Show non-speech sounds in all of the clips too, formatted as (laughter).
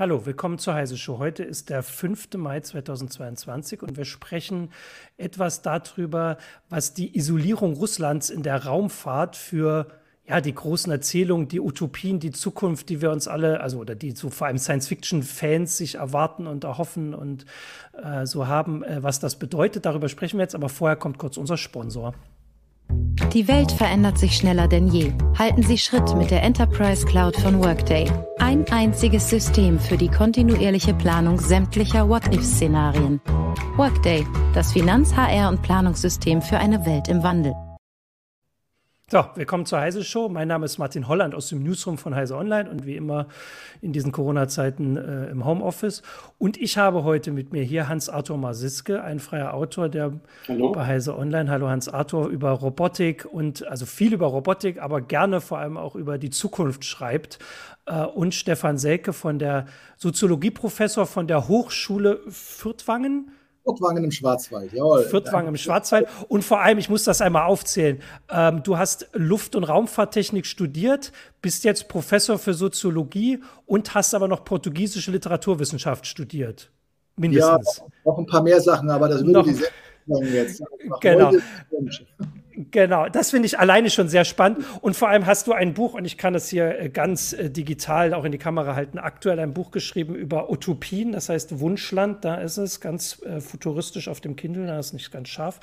Hallo, willkommen zur Heise Show. Heute ist der 5. Mai 2022 und wir sprechen etwas darüber, was die Isolierung Russlands in der Raumfahrt für ja, die großen Erzählungen, die Utopien, die Zukunft, die wir uns alle, also oder die so vor allem Science-Fiction-Fans sich erwarten und erhoffen und äh, so haben, äh, was das bedeutet. Darüber sprechen wir jetzt, aber vorher kommt kurz unser Sponsor. Die Welt verändert sich schneller denn je. Halten Sie Schritt mit der Enterprise Cloud von Workday. Ein einziges System für die kontinuierliche Planung sämtlicher What-If-Szenarien. Workday, das Finanz-, HR- und Planungssystem für eine Welt im Wandel. So, willkommen zur Heise Show. Mein Name ist Martin Holland aus dem Newsroom von Heise Online und wie immer in diesen Corona-Zeiten äh, im Homeoffice. Und ich habe heute mit mir hier Hans-Arthur Marsiske, ein freier Autor, der Hallo. bei Heise Online, hallo Hans-Arthur, über Robotik und also viel über Robotik, aber gerne vor allem auch über die Zukunft schreibt. Äh, und Stefan Selke von der Soziologieprofessor von der Hochschule Fürtwangen Furtwangen im Schwarzwald, jawohl. Furtwangen im Schwarzwald. Und vor allem, ich muss das einmal aufzählen, ähm, du hast Luft- und Raumfahrttechnik studiert, bist jetzt Professor für Soziologie und hast aber noch portugiesische Literaturwissenschaft studiert. Mindestens. Ja, noch ein paar mehr Sachen, aber das würde noch, die jetzt. Genau. Genau, das finde ich alleine schon sehr spannend. Und vor allem hast du ein Buch, und ich kann es hier äh, ganz äh, digital auch in die Kamera halten, aktuell ein Buch geschrieben über Utopien, das heißt Wunschland, da ist es ganz äh, futuristisch auf dem Kindle, da ist es nicht ganz scharf.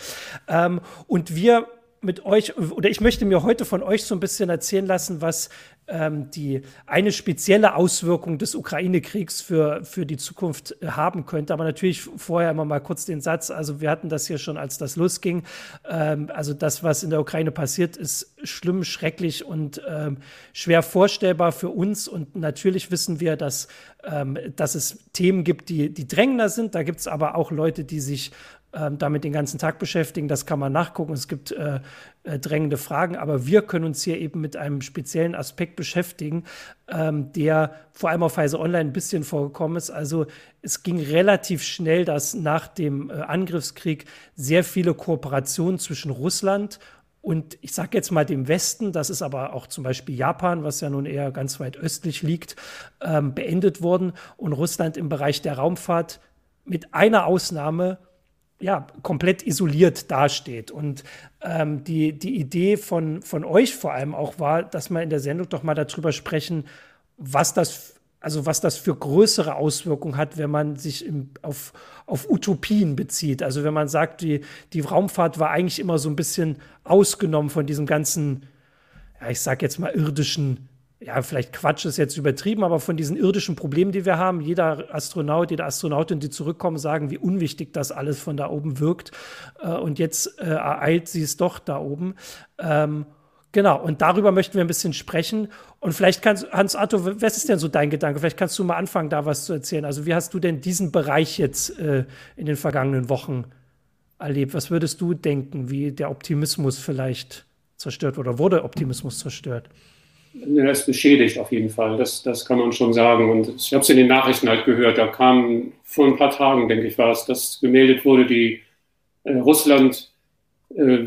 Ähm, und wir mit euch, oder ich möchte mir heute von euch so ein bisschen erzählen lassen, was ähm, die eine spezielle Auswirkung des Ukraine-Kriegs für, für die Zukunft äh, haben könnte. Aber natürlich vorher immer mal kurz den Satz. Also wir hatten das hier schon, als das losging. Ähm, also das, was in der Ukraine passiert, ist schlimm, schrecklich und ähm, schwer vorstellbar für uns. Und natürlich wissen wir, dass, ähm, dass es Themen gibt, die, die drängender sind. Da gibt es aber auch Leute, die sich damit den ganzen Tag beschäftigen. Das kann man nachgucken. Es gibt äh, äh, drängende Fragen, aber wir können uns hier eben mit einem speziellen Aspekt beschäftigen, ähm, der vor allem auf Heise Online ein bisschen vorgekommen ist. Also es ging relativ schnell, dass nach dem äh, Angriffskrieg sehr viele Kooperationen zwischen Russland und ich sage jetzt mal dem Westen, das ist aber auch zum Beispiel Japan, was ja nun eher ganz weit östlich liegt, ähm, beendet wurden und Russland im Bereich der Raumfahrt mit einer Ausnahme ja, komplett isoliert dasteht. Und ähm, die, die Idee von, von euch vor allem auch war, dass wir in der Sendung doch mal darüber sprechen, was das, also was das für größere Auswirkungen hat, wenn man sich im, auf, auf Utopien bezieht. Also wenn man sagt, die, die Raumfahrt war eigentlich immer so ein bisschen ausgenommen von diesem ganzen, ja, ich sag jetzt mal irdischen ja, vielleicht Quatsch ist jetzt übertrieben, aber von diesen irdischen Problemen, die wir haben, jeder Astronaut, jede Astronautin, die zurückkommen, sagen, wie unwichtig das alles von da oben wirkt. Äh, und jetzt äh, ereilt sie es doch da oben. Ähm, genau, und darüber möchten wir ein bisschen sprechen. Und vielleicht kannst, Hans Arthur, was ist denn so dein Gedanke? Vielleicht kannst du mal anfangen, da was zu erzählen. Also, wie hast du denn diesen Bereich jetzt äh, in den vergangenen Wochen erlebt? Was würdest du denken, wie der Optimismus vielleicht zerstört wurde? Wurde Optimismus zerstört? Er ist beschädigt auf jeden Fall. Das, das kann man schon sagen. Und ich habe es in den Nachrichten halt gehört. Da kam vor ein paar Tagen, denke ich, war es, dass gemeldet wurde, die äh, Russland äh,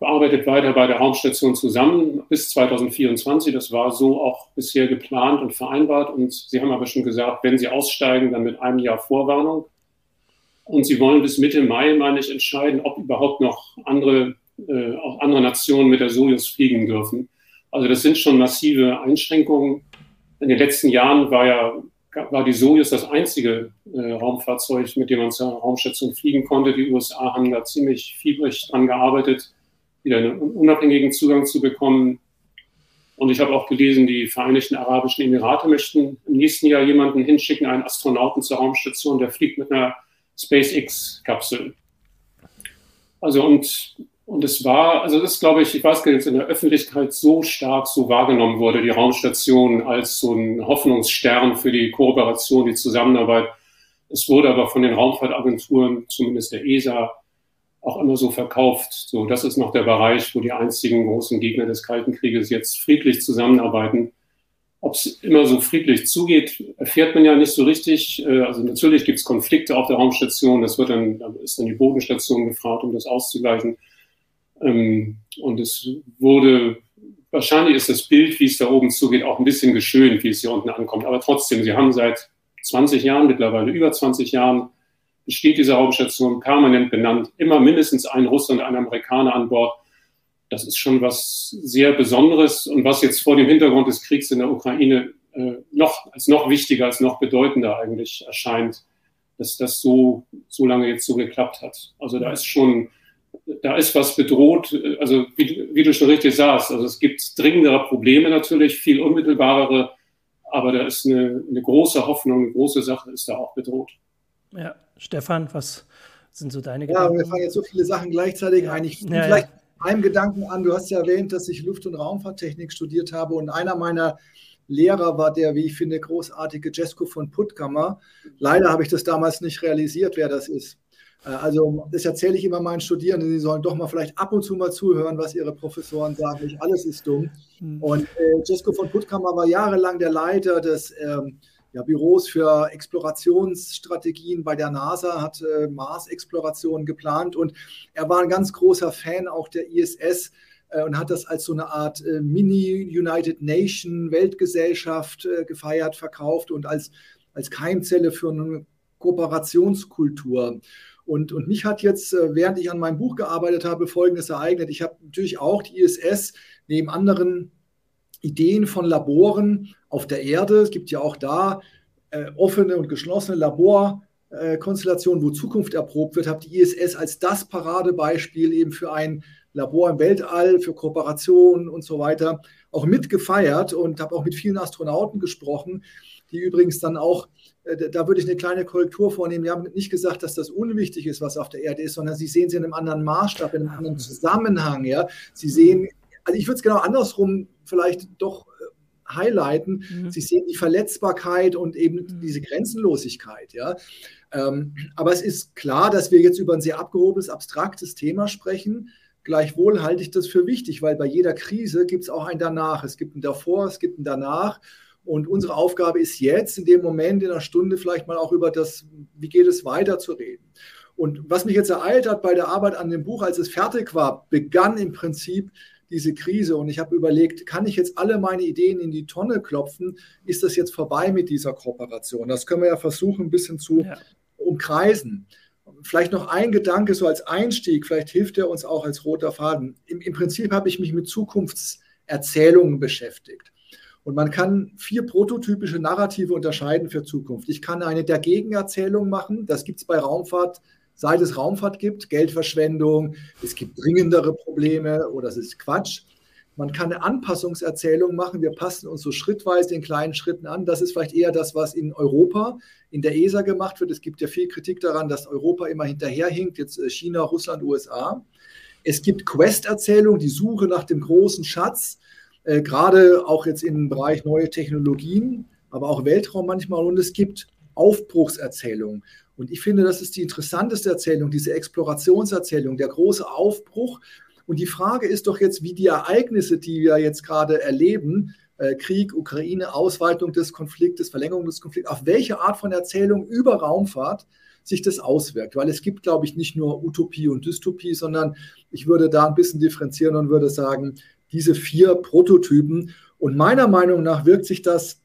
arbeitet weiter bei der Raumstation zusammen bis 2024. Das war so auch bisher geplant und vereinbart. Und Sie haben aber schon gesagt, wenn Sie aussteigen, dann mit einem Jahr Vorwarnung. Und Sie wollen bis Mitte Mai, meine ich, entscheiden, ob überhaupt noch andere, äh, auch andere Nationen mit der Sojus fliegen dürfen. Also das sind schon massive Einschränkungen. In den letzten Jahren war ja war die Soyuz das einzige äh, Raumfahrzeug, mit dem man zur Raumstation fliegen konnte. Die USA haben da ziemlich fiebrig dran gearbeitet, wieder einen unabhängigen Zugang zu bekommen. Und ich habe auch gelesen, die Vereinigten Arabischen Emirate möchten im nächsten Jahr jemanden hinschicken, einen Astronauten zur Raumstation, der fliegt mit einer SpaceX-Kapsel. Also und und es war, also das glaube ich, ich weiß gar nicht, in der Öffentlichkeit so stark so wahrgenommen wurde, die Raumstation als so ein Hoffnungsstern für die Kooperation, die Zusammenarbeit. Es wurde aber von den Raumfahrtagenturen, zumindest der ESA, auch immer so verkauft. So, das ist noch der Bereich, wo die einzigen großen Gegner des Kalten Krieges jetzt friedlich zusammenarbeiten. Ob es immer so friedlich zugeht, erfährt man ja nicht so richtig. Äh, also natürlich gibt es Konflikte auf der Raumstation. Das wird dann, ist dann die Bodenstation gefragt, um das auszugleichen. Ähm, und es wurde, wahrscheinlich ist das Bild, wie es da oben zugeht, auch ein bisschen geschönt, wie es hier unten ankommt. Aber trotzdem, sie haben seit 20 Jahren mittlerweile, über 20 Jahren, besteht diese Raumstation permanent benannt, immer mindestens ein Russe und ein Amerikaner an Bord. Das ist schon was sehr Besonderes und was jetzt vor dem Hintergrund des Kriegs in der Ukraine äh, noch als noch wichtiger, als noch bedeutender eigentlich erscheint, dass das so, so lange jetzt so geklappt hat. Also da ist schon, da ist was bedroht, also wie, wie du schon richtig sagst, also es gibt dringendere Probleme natürlich, viel unmittelbarere, aber da ist eine, eine große Hoffnung, eine große Sache ist da auch bedroht. Ja, Stefan, was sind so deine Gedanken? Ja, wir fangen jetzt so viele Sachen gleichzeitig ein. Ich ja, vielleicht ja. einem Gedanken an. Du hast ja erwähnt, dass ich Luft- und Raumfahrttechnik studiert habe und einer meiner Lehrer war der, wie ich finde, großartige Jesko von Puttkammer. Leider habe ich das damals nicht realisiert, wer das ist. Äh, also das erzähle ich immer meinen Studierenden, sie sollen doch mal vielleicht ab und zu mal zuhören, was ihre Professoren sagen. Nicht alles ist dumm. Mhm. Und äh, Jesko von Puttkammer war jahrelang der Leiter des ähm, ja, Büros für Explorationsstrategien bei der NASA, hat äh, Mars-Explorationen geplant und er war ein ganz großer Fan auch der ISS äh, und hat das als so eine Art äh, Mini-United Nation Weltgesellschaft äh, gefeiert, verkauft und als, als Keimzelle für eine Kooperationskultur. Und, und mich hat jetzt, äh, während ich an meinem Buch gearbeitet habe, Folgendes ereignet. Ich habe natürlich auch die ISS neben anderen Ideen von Laboren auf der Erde. Es gibt ja auch da äh, offene und geschlossene Laborkonstellationen, äh, wo Zukunft erprobt wird. Habe die ISS als das Paradebeispiel eben für ein Labor im Weltall, für Kooperationen und so weiter auch mitgefeiert und habe auch mit vielen Astronauten gesprochen, die übrigens dann auch, da würde ich eine kleine Korrektur vornehmen, die haben nicht gesagt, dass das unwichtig ist, was auf der Erde ist, sondern sie sehen sie in einem anderen Maßstab, in einem anderen Zusammenhang. Ja? Sie sehen, also ich würde es genau andersrum vielleicht doch äh, highlighten. Mhm. Sie sehen die Verletzbarkeit und eben mhm. diese Grenzenlosigkeit. Ja? Ähm, aber es ist klar, dass wir jetzt über ein sehr abgehobenes, abstraktes Thema sprechen. Gleichwohl halte ich das für wichtig, weil bei jeder Krise gibt es auch ein Danach. Es gibt ein Davor, es gibt ein Danach. Und unsere Aufgabe ist jetzt, in dem Moment, in einer Stunde vielleicht mal auch über das, wie geht es weiter zu reden. Und was mich jetzt ereilt hat bei der Arbeit an dem Buch, als es fertig war, begann im Prinzip diese Krise. Und ich habe überlegt, kann ich jetzt alle meine Ideen in die Tonne klopfen? Ist das jetzt vorbei mit dieser Kooperation? Das können wir ja versuchen, ein bisschen zu ja. umkreisen. Vielleicht noch ein Gedanke so als Einstieg, vielleicht hilft er uns auch als roter Faden. Im, im Prinzip habe ich mich mit Zukunftserzählungen beschäftigt. Und man kann vier prototypische Narrative unterscheiden für Zukunft. Ich kann eine der Gegenerzählung machen. Das gibt es bei Raumfahrt, seit es Raumfahrt gibt. Geldverschwendung, es gibt dringendere Probleme oder es ist Quatsch. Man kann eine Anpassungserzählung machen. Wir passen uns so schrittweise in kleinen Schritten an. Das ist vielleicht eher das, was in Europa, in der ESA gemacht wird. Es gibt ja viel Kritik daran, dass Europa immer hinterherhinkt, jetzt äh, China, Russland, USA. Es gibt Quest-Erzählung, die Suche nach dem großen Schatz, äh, gerade auch jetzt im Bereich neue Technologien, aber auch Weltraum manchmal. Und es gibt Aufbruchserzählungen. Und ich finde, das ist die interessanteste Erzählung, diese Explorationserzählung, der große Aufbruch und die Frage ist doch jetzt, wie die Ereignisse, die wir jetzt gerade erleben, äh, Krieg, Ukraine, Ausweitung des Konfliktes, Verlängerung des Konflikts, auf welche Art von Erzählung über Raumfahrt sich das auswirkt. Weil es gibt, glaube ich, nicht nur Utopie und Dystopie, sondern ich würde da ein bisschen differenzieren und würde sagen, diese vier Prototypen. Und meiner Meinung nach wirkt sich das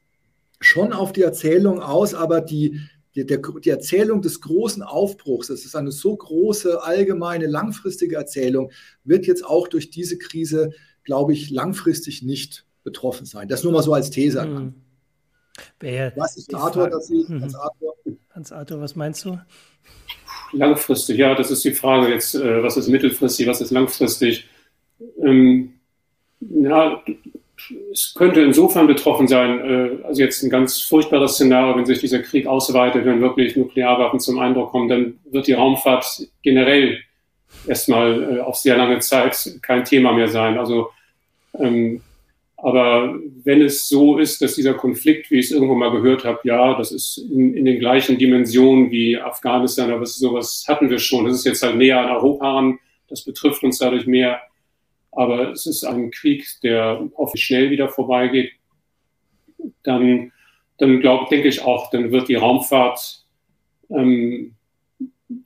schon auf die Erzählung aus, aber die, die, der, die Erzählung des großen Aufbruchs, das ist eine so große, allgemeine, langfristige Erzählung, wird jetzt auch durch diese Krise, glaube ich, langfristig nicht betroffen sein. Das nur mal so als These. Hm. was ist Arthur, das Sie, hm. Hans Arthur? Hans Arthur, was meinst du? Langfristig, ja, das ist die Frage jetzt, äh, was ist mittelfristig, was ist langfristig? Ähm, ja, es könnte insofern betroffen sein, äh, also jetzt ein ganz furchtbares Szenario, wenn sich dieser Krieg ausweitet, wenn wirklich Nuklearwaffen zum Eindruck kommen, dann wird die Raumfahrt generell erstmal äh, auf sehr lange Zeit kein Thema mehr sein. Also, ähm, aber wenn es so ist, dass dieser Konflikt, wie ich es irgendwo mal gehört habe, ja, das ist in, in den gleichen Dimensionen wie Afghanistan, aber sowas hatten wir schon. Das ist jetzt halt näher an Europa an. Das betrifft uns dadurch mehr aber es ist ein Krieg, der hoffentlich schnell wieder vorbeigeht, dann, dann glaube, denke ich auch, dann wird die Raumfahrt ähm,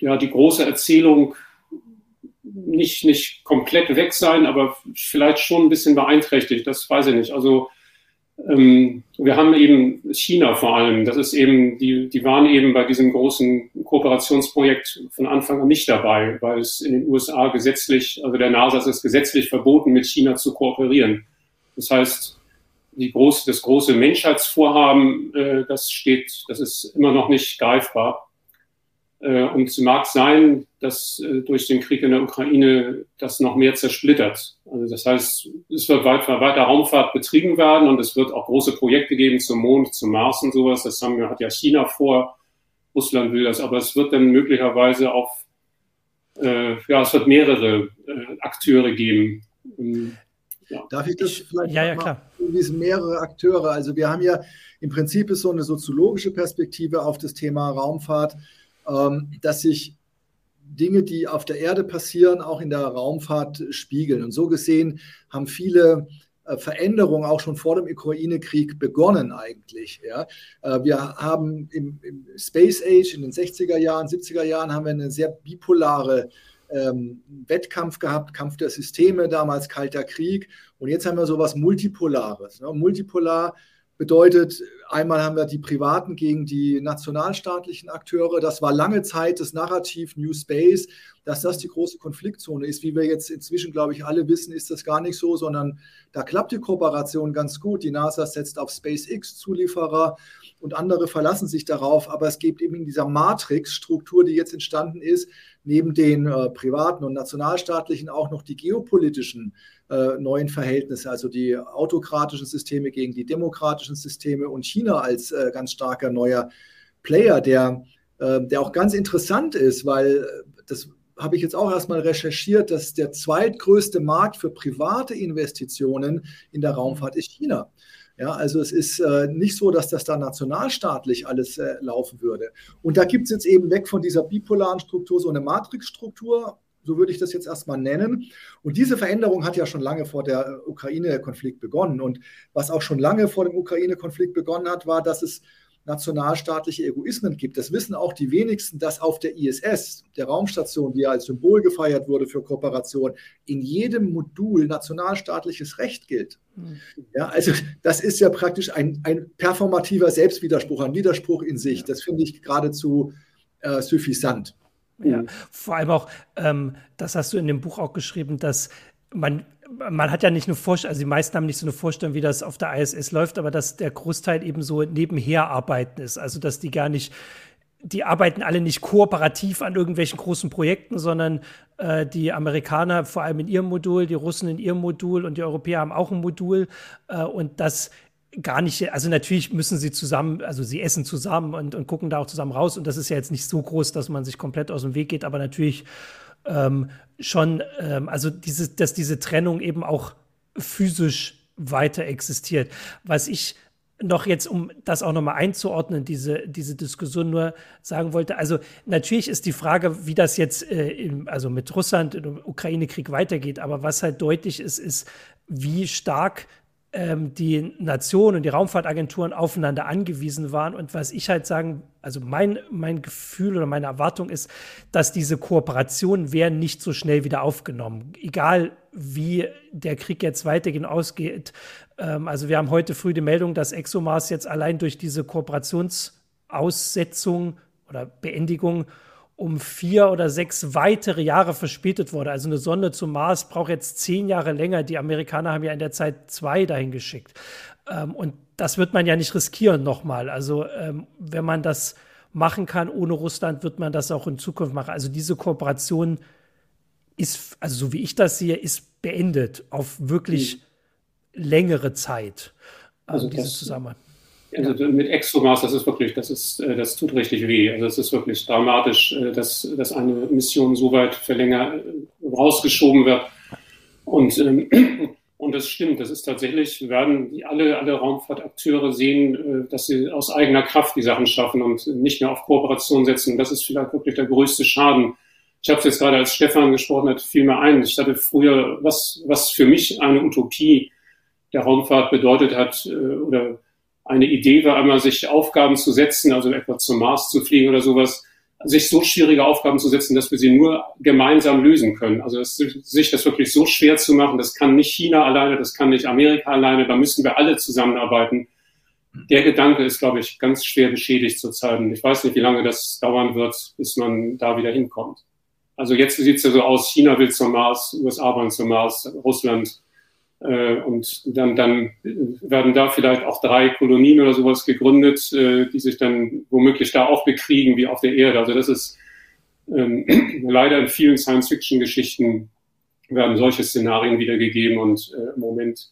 ja die große Erzählung nicht, nicht komplett weg sein, aber vielleicht schon ein bisschen beeinträchtigt, das weiß ich nicht. Also ähm, wir haben eben China vor allem. Das ist eben, die, die waren eben bei diesem großen Kooperationsprojekt von Anfang an nicht dabei, weil es in den USA gesetzlich, also der NASA ist es gesetzlich verboten, mit China zu kooperieren. Das heißt, die große, das große Menschheitsvorhaben, äh, das steht, das ist immer noch nicht greifbar. Äh, und es mag sein, dass äh, durch den Krieg in der Ukraine das noch mehr zersplittert. Also das heißt, es wird weiter, weiter Raumfahrt betrieben werden und es wird auch große Projekte geben zum Mond, zum Mars und sowas. Das haben wir, hat ja China vor. Russland will das, aber es wird dann möglicherweise auf, äh, ja, es wird mehrere äh, Akteure geben. Ähm, ja. Darf ich das vielleicht? Ja, ja, klar. Diese mehrere Akteure. Also wir haben ja im Prinzip ist so eine soziologische Perspektive auf das Thema Raumfahrt dass sich Dinge, die auf der Erde passieren, auch in der Raumfahrt spiegeln. Und so gesehen haben viele äh, Veränderungen auch schon vor dem Ukraine-Krieg begonnen eigentlich. Ja. Äh, wir haben im, im, Space Age in den 60er Jahren, 70er Jahren haben wir eine sehr bipolare ähm, Wettkampf gehabt, Kampf der Systeme, damals Kalter Krieg. Und jetzt haben wir so etwas Multipolares. Ne. Multipolar Bedeutet, einmal haben wir die privaten gegen die nationalstaatlichen Akteure. Das war lange Zeit das Narrativ New Space, dass das die große Konfliktzone ist. Wie wir jetzt inzwischen, glaube ich, alle wissen, ist das gar nicht so, sondern da klappt die Kooperation ganz gut. Die NASA setzt auf SpaceX-Zulieferer und andere verlassen sich darauf. Aber es gibt eben in dieser Matrix-Struktur, die jetzt entstanden ist, neben den äh, privaten und nationalstaatlichen auch noch die geopolitischen äh, neuen Verhältnisse, also die autokratischen Systeme gegen die demokratischen Systeme und China als äh, ganz starker neuer Player, der, äh, der auch ganz interessant ist, weil äh, das habe ich jetzt auch erstmal recherchiert, dass der zweitgrößte Markt für private Investitionen in der Raumfahrt ist China. Ja, also es ist äh, nicht so, dass das da nationalstaatlich alles äh, laufen würde. Und da gibt es jetzt eben weg von dieser bipolaren Struktur so eine Matrixstruktur, so würde ich das jetzt erstmal nennen. Und diese Veränderung hat ja schon lange vor der äh, Ukraine-Konflikt begonnen. Und was auch schon lange vor dem Ukraine-Konflikt begonnen hat, war, dass es nationalstaatliche Egoismen gibt. Das wissen auch die wenigsten, dass auf der ISS, der Raumstation, die ja als Symbol gefeiert wurde für Kooperation, in jedem Modul nationalstaatliches Recht gilt. Mhm. Ja, also das ist ja praktisch ein, ein performativer Selbstwiderspruch, ein Widerspruch in sich. Das finde ich geradezu äh, suffisant. Ja, vor allem auch, ähm, das hast du in dem Buch auch geschrieben, dass man, man hat ja nicht eine Vorstellung, also die meisten haben nicht so eine Vorstellung, wie das auf der ISS läuft, aber dass der Großteil eben so nebenher arbeiten ist. Also, dass die gar nicht, die arbeiten alle nicht kooperativ an irgendwelchen großen Projekten, sondern äh, die Amerikaner vor allem in ihrem Modul, die Russen in ihrem Modul und die Europäer haben auch ein Modul. Äh, und das gar nicht, also natürlich müssen sie zusammen, also sie essen zusammen und, und gucken da auch zusammen raus. Und das ist ja jetzt nicht so groß, dass man sich komplett aus dem Weg geht, aber natürlich ähm, schon, ähm, also diese, dass diese Trennung eben auch physisch weiter existiert. Was ich noch jetzt, um das auch nochmal einzuordnen, diese, diese Diskussion nur sagen wollte, also natürlich ist die Frage, wie das jetzt äh, im, also mit Russland im Ukraine-Krieg weitergeht, aber was halt deutlich ist, ist, wie stark ähm, die Nationen und die Raumfahrtagenturen aufeinander angewiesen waren. Und was ich halt sagen, also mein, mein Gefühl oder meine Erwartung ist, dass diese Kooperationen werden nicht so schnell wieder aufgenommen. Egal wie der Krieg jetzt weitergehen ausgeht. Ähm, also wir haben heute früh die Meldung, dass ExoMars jetzt allein durch diese Kooperationsaussetzung oder Beendigung um vier oder sechs weitere Jahre verspätet wurde. Also eine Sonde zum Mars braucht jetzt zehn Jahre länger. Die Amerikaner haben ja in der Zeit zwei dahin geschickt. Ähm, und das wird man ja nicht riskieren nochmal. Also ähm, wenn man das machen kann ohne Russland, wird man das auch in Zukunft machen. Also diese Kooperation ist, also so wie ich das sehe, ist beendet auf wirklich mhm. längere Zeit. Also, also diese Zusammenarbeit. Also mit ExoMars, das ist wirklich, das ist, äh, das tut richtig weh. Also es ist wirklich dramatisch, äh, dass, dass eine Mission so weit verlängert, äh, rausgeschoben wird. Und, ähm, (clears throat) und das stimmt, das ist tatsächlich, werden die alle, alle Raumfahrtakteure sehen, dass sie aus eigener Kraft die Sachen schaffen und nicht mehr auf Kooperation setzen. Das ist vielleicht wirklich der größte Schaden. Ich habe es jetzt gerade als Stefan gesprochen hat, fiel mir ein. Ich hatte früher, was, was für mich eine Utopie der Raumfahrt bedeutet hat, oder eine Idee war einmal, sich Aufgaben zu setzen, also etwa zum Mars zu fliegen oder sowas, sich so schwierige Aufgaben zu setzen, dass wir sie nur gemeinsam lösen können. Also das, sich das wirklich so schwer zu machen, das kann nicht China alleine, das kann nicht Amerika alleine, da müssen wir alle zusammenarbeiten. Der Gedanke ist, glaube ich, ganz schwer beschädigt zurzeit. Und ich weiß nicht, wie lange das dauern wird, bis man da wieder hinkommt. Also jetzt sieht es ja so aus, China will zum Mars, USA wollen zum Mars, Russland und dann, dann werden da vielleicht auch drei Kolonien oder sowas gegründet, äh, die sich dann womöglich da auch bekriegen wie auf der Erde. Also das ist ähm, (clears throat) leider in vielen Science-Fiction-Geschichten werden solche Szenarien wiedergegeben und äh, im Moment,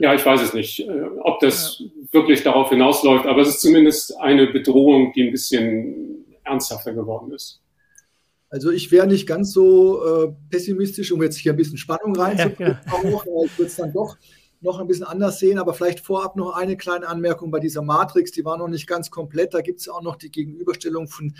ja, ich weiß es nicht, äh, ob das ja. wirklich darauf hinausläuft, aber es ist zumindest eine Bedrohung, die ein bisschen ernsthafter geworden ist. Also ich wäre nicht ganz so äh, pessimistisch, um jetzt hier ein bisschen Spannung reinzubringen. Ja, ja. (laughs) Ich würde es dann doch noch ein bisschen anders sehen, aber vielleicht vorab noch eine kleine Anmerkung bei dieser Matrix, die war noch nicht ganz komplett. Da gibt es auch noch die Gegenüberstellung von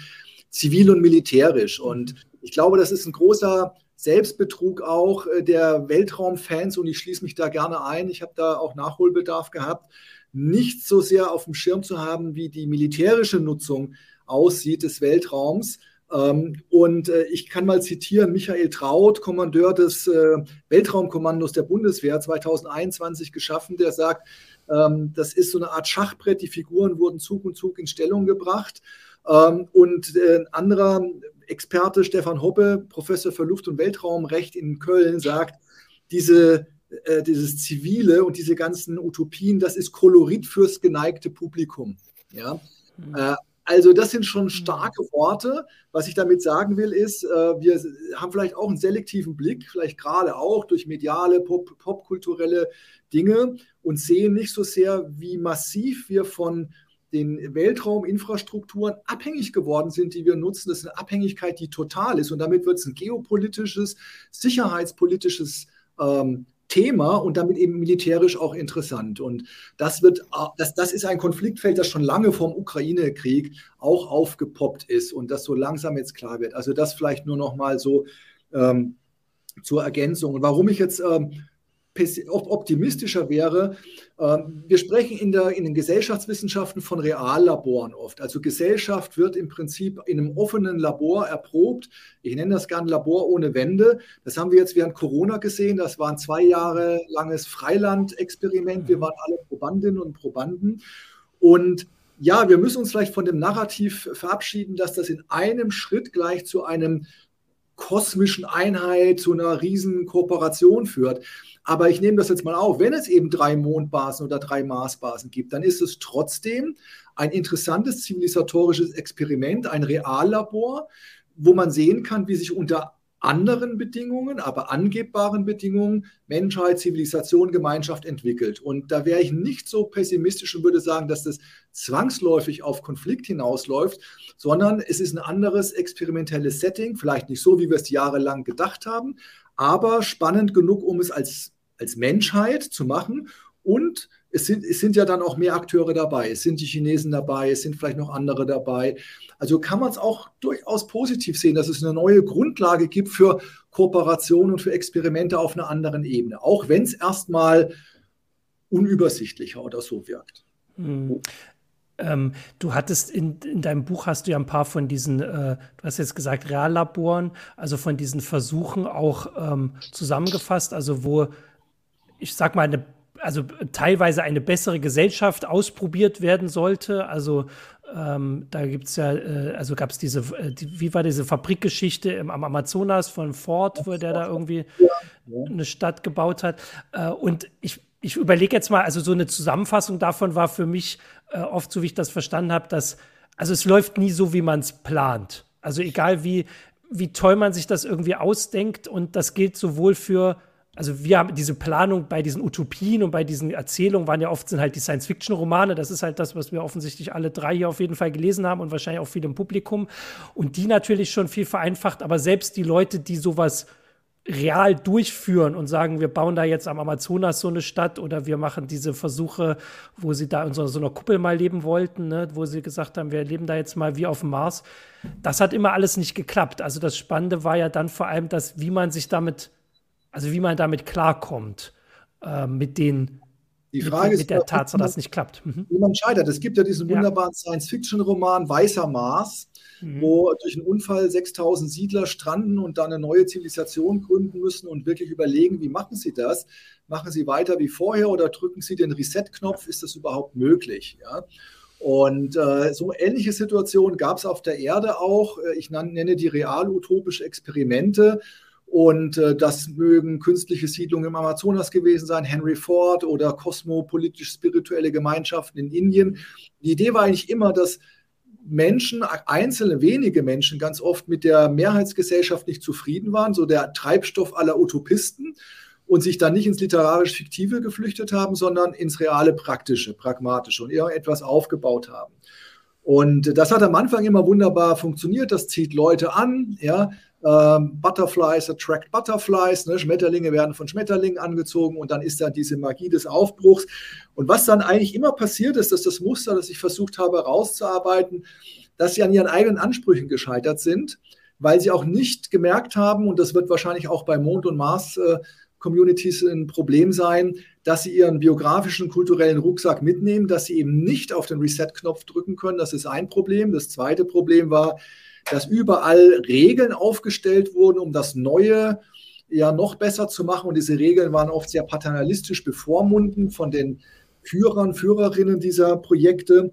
zivil und militärisch. Und ich glaube, das ist ein großer Selbstbetrug auch äh, der Weltraumfans und ich schließe mich da gerne ein. Ich habe da auch Nachholbedarf gehabt, nicht so sehr auf dem Schirm zu haben, wie die militärische Nutzung aussieht des Weltraums und äh, ich kann mal zitieren, Michael Traut, Kommandeur des äh, Weltraumkommandos der Bundeswehr 2021 geschaffen, der sagt, ähm, das ist so eine Art Schachbrett, die Figuren wurden Zug um Zug in Stellung gebracht. Ähm, und äh, ein anderer Experte, Stefan Hoppe, Professor für Luft- und Weltraumrecht in Köln, sagt, diese, dieses Zivile und diese ganzen Utopien, das ist Kolorit fürs geneigte Publikum. Ja? Mhm. Also das sind schon mhm. starke Worte. Was ich damit sagen will, ist, äh, wir haben vielleicht auch einen selektiven Blick, vielleicht gerade auch durch mediale, pop, popkulturelle Dinge und sehen nicht so sehr, wie massiv wir von den Weltrauminfrastrukturen abhängig geworden sind, die wir nutzen. Das ist eine Abhängigkeit, die total ist. Und damit wird es ein geopolitisches, sicherheitspolitisches ähm, Thema und damit eben militärisch auch interessant. Und das wird, das, das ist ein Konfliktfeld, das schon lange vom Ukraine-Krieg auch aufgepoppt ist und das so langsam jetzt klar wird. Also das vielleicht nur noch mal so ähm, zur Ergänzung. Und warum ich jetzt ähm, optimistischer wäre. Ähm, wir sprechen in, der, in den Gesellschaftswissenschaften von Reallaboren oft. Also Gesellschaft wird im Prinzip in einem offenen Labor erprobt. Ich nenne das gerne Labor ohne Wände. Das haben wir jetzt während Corona gesehen. Das war ein zwei Jahre langes Freiland-Experiment. Wir waren alle Probandinnen und Probanden. Und ja, wir müssen uns vielleicht von dem Narrativ verabschieden, dass das in einem Schritt gleich zu einem kosmischen Einheit, zu einer riesen Kooperation führt. Aber ich nehme das jetzt mal auf, wenn es eben drei Mondbasen oder drei Marsbasen gibt, dann ist es trotzdem ein interessantes zivilisatorisches Experiment, ein Reallabor, wo man sehen kann, wie sich unter anderen Bedingungen, aber angebbaren Bedingungen Menschheit, Zivilisation, Gemeinschaft entwickelt. Und da wäre ich nicht so pessimistisch und würde sagen, dass das zwangsläufig auf Konflikt hinausläuft, sondern es ist ein anderes experimentelles Setting, vielleicht nicht so, wie wir es jahrelang gedacht haben, aber spannend genug, um es als als Menschheit zu machen. Und es sind, es sind ja dann auch mehr Akteure dabei. Es sind die Chinesen dabei, es sind vielleicht noch andere dabei. Also kann man es auch durchaus positiv sehen, dass es eine neue Grundlage gibt für Kooperation und für Experimente auf einer anderen Ebene, auch wenn es erstmal unübersichtlicher oder so wirkt. Mhm. Ähm, du hattest in, in deinem Buch hast du ja ein paar von diesen, äh, du hast jetzt gesagt, Reallaboren, also von diesen Versuchen auch ähm, zusammengefasst, also wo ich sag mal, eine, also teilweise eine bessere Gesellschaft ausprobiert werden sollte. Also ähm, da gibt es ja, äh, also gab es diese, äh, die, wie war diese Fabrikgeschichte im, am Amazonas von Ford, wo der da irgendwie eine Stadt gebaut hat. Äh, und ich, ich überlege jetzt mal, also so eine Zusammenfassung davon war für mich äh, oft, so wie ich das verstanden habe, dass, also es läuft nie so, wie man es plant. Also egal wie, wie toll man sich das irgendwie ausdenkt und das gilt sowohl für also wir haben diese Planung bei diesen Utopien und bei diesen Erzählungen waren ja oft sind halt die Science-Fiction-Romane. Das ist halt das, was wir offensichtlich alle drei hier auf jeden Fall gelesen haben und wahrscheinlich auch viel im Publikum. Und die natürlich schon viel vereinfacht, aber selbst die Leute, die sowas real durchführen und sagen, wir bauen da jetzt am Amazonas so eine Stadt oder wir machen diese Versuche, wo sie da in so, so einer Kuppel mal leben wollten, ne, wo sie gesagt haben, wir leben da jetzt mal wie auf dem Mars. Das hat immer alles nicht geklappt. Also das Spannende war ja dann vor allem, dass wie man sich damit also wie man damit klarkommt, äh, mit den Die Frage mit, ist, mit der Tatsache, dass es nicht klappt. Mhm. Wie man scheitert. Es gibt ja diesen wunderbaren ja. Science-Fiction-Roman Weißer Mars, mhm. wo durch einen Unfall 6000 Siedler stranden und dann eine neue Zivilisation gründen müssen und wirklich überlegen, wie machen sie das? Machen sie weiter wie vorher oder drücken sie den Reset-Knopf? Ist das überhaupt möglich? Ja? Und äh, so ähnliche Situationen gab es auf der Erde auch. Äh, ich nenne die real-utopische Experimente. Und äh, das mögen künstliche Siedlungen im Amazonas gewesen sein, Henry Ford oder kosmopolitisch-spirituelle Gemeinschaften in Indien. Die Idee war eigentlich immer, dass Menschen, einzelne wenige Menschen, ganz oft mit der Mehrheitsgesellschaft nicht zufrieden waren, so der Treibstoff aller Utopisten und sich dann nicht ins literarisch-fiktive geflüchtet haben, sondern ins reale, praktische, pragmatische und irgendetwas aufgebaut haben. Und das hat am Anfang immer wunderbar funktioniert. Das zieht Leute an. Ja, ähm, Butterflies attract Butterflies. Ne? Schmetterlinge werden von Schmetterlingen angezogen und dann ist da diese Magie des Aufbruchs. Und was dann eigentlich immer passiert ist, dass das Muster, das ich versucht habe herauszuarbeiten, dass sie an ihren eigenen Ansprüchen gescheitert sind, weil sie auch nicht gemerkt haben, und das wird wahrscheinlich auch bei Mond und Mars äh, Communities ein Problem sein, dass sie ihren biografischen, kulturellen Rucksack mitnehmen, dass sie eben nicht auf den Reset-Knopf drücken können. Das ist ein Problem. Das zweite Problem war, dass überall Regeln aufgestellt wurden, um das Neue ja noch besser zu machen. Und diese Regeln waren oft sehr paternalistisch bevormunden von den Führern, Führerinnen dieser Projekte.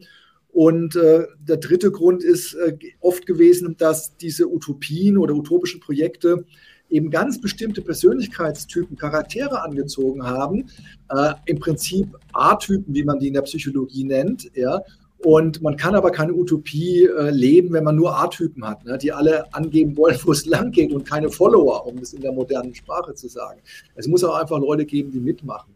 Und äh, der dritte Grund ist äh, oft gewesen, dass diese Utopien oder utopischen Projekte eben ganz bestimmte Persönlichkeitstypen, Charaktere angezogen haben, äh, im Prinzip A-Typen, wie man die in der Psychologie nennt, ja. Und man kann aber keine Utopie äh, leben, wenn man nur A-Typen hat, ne, die alle angeben wollen, wo es (laughs) lang geht und keine Follower, um es in der modernen Sprache zu sagen. Es muss auch einfach Leute geben, die mitmachen.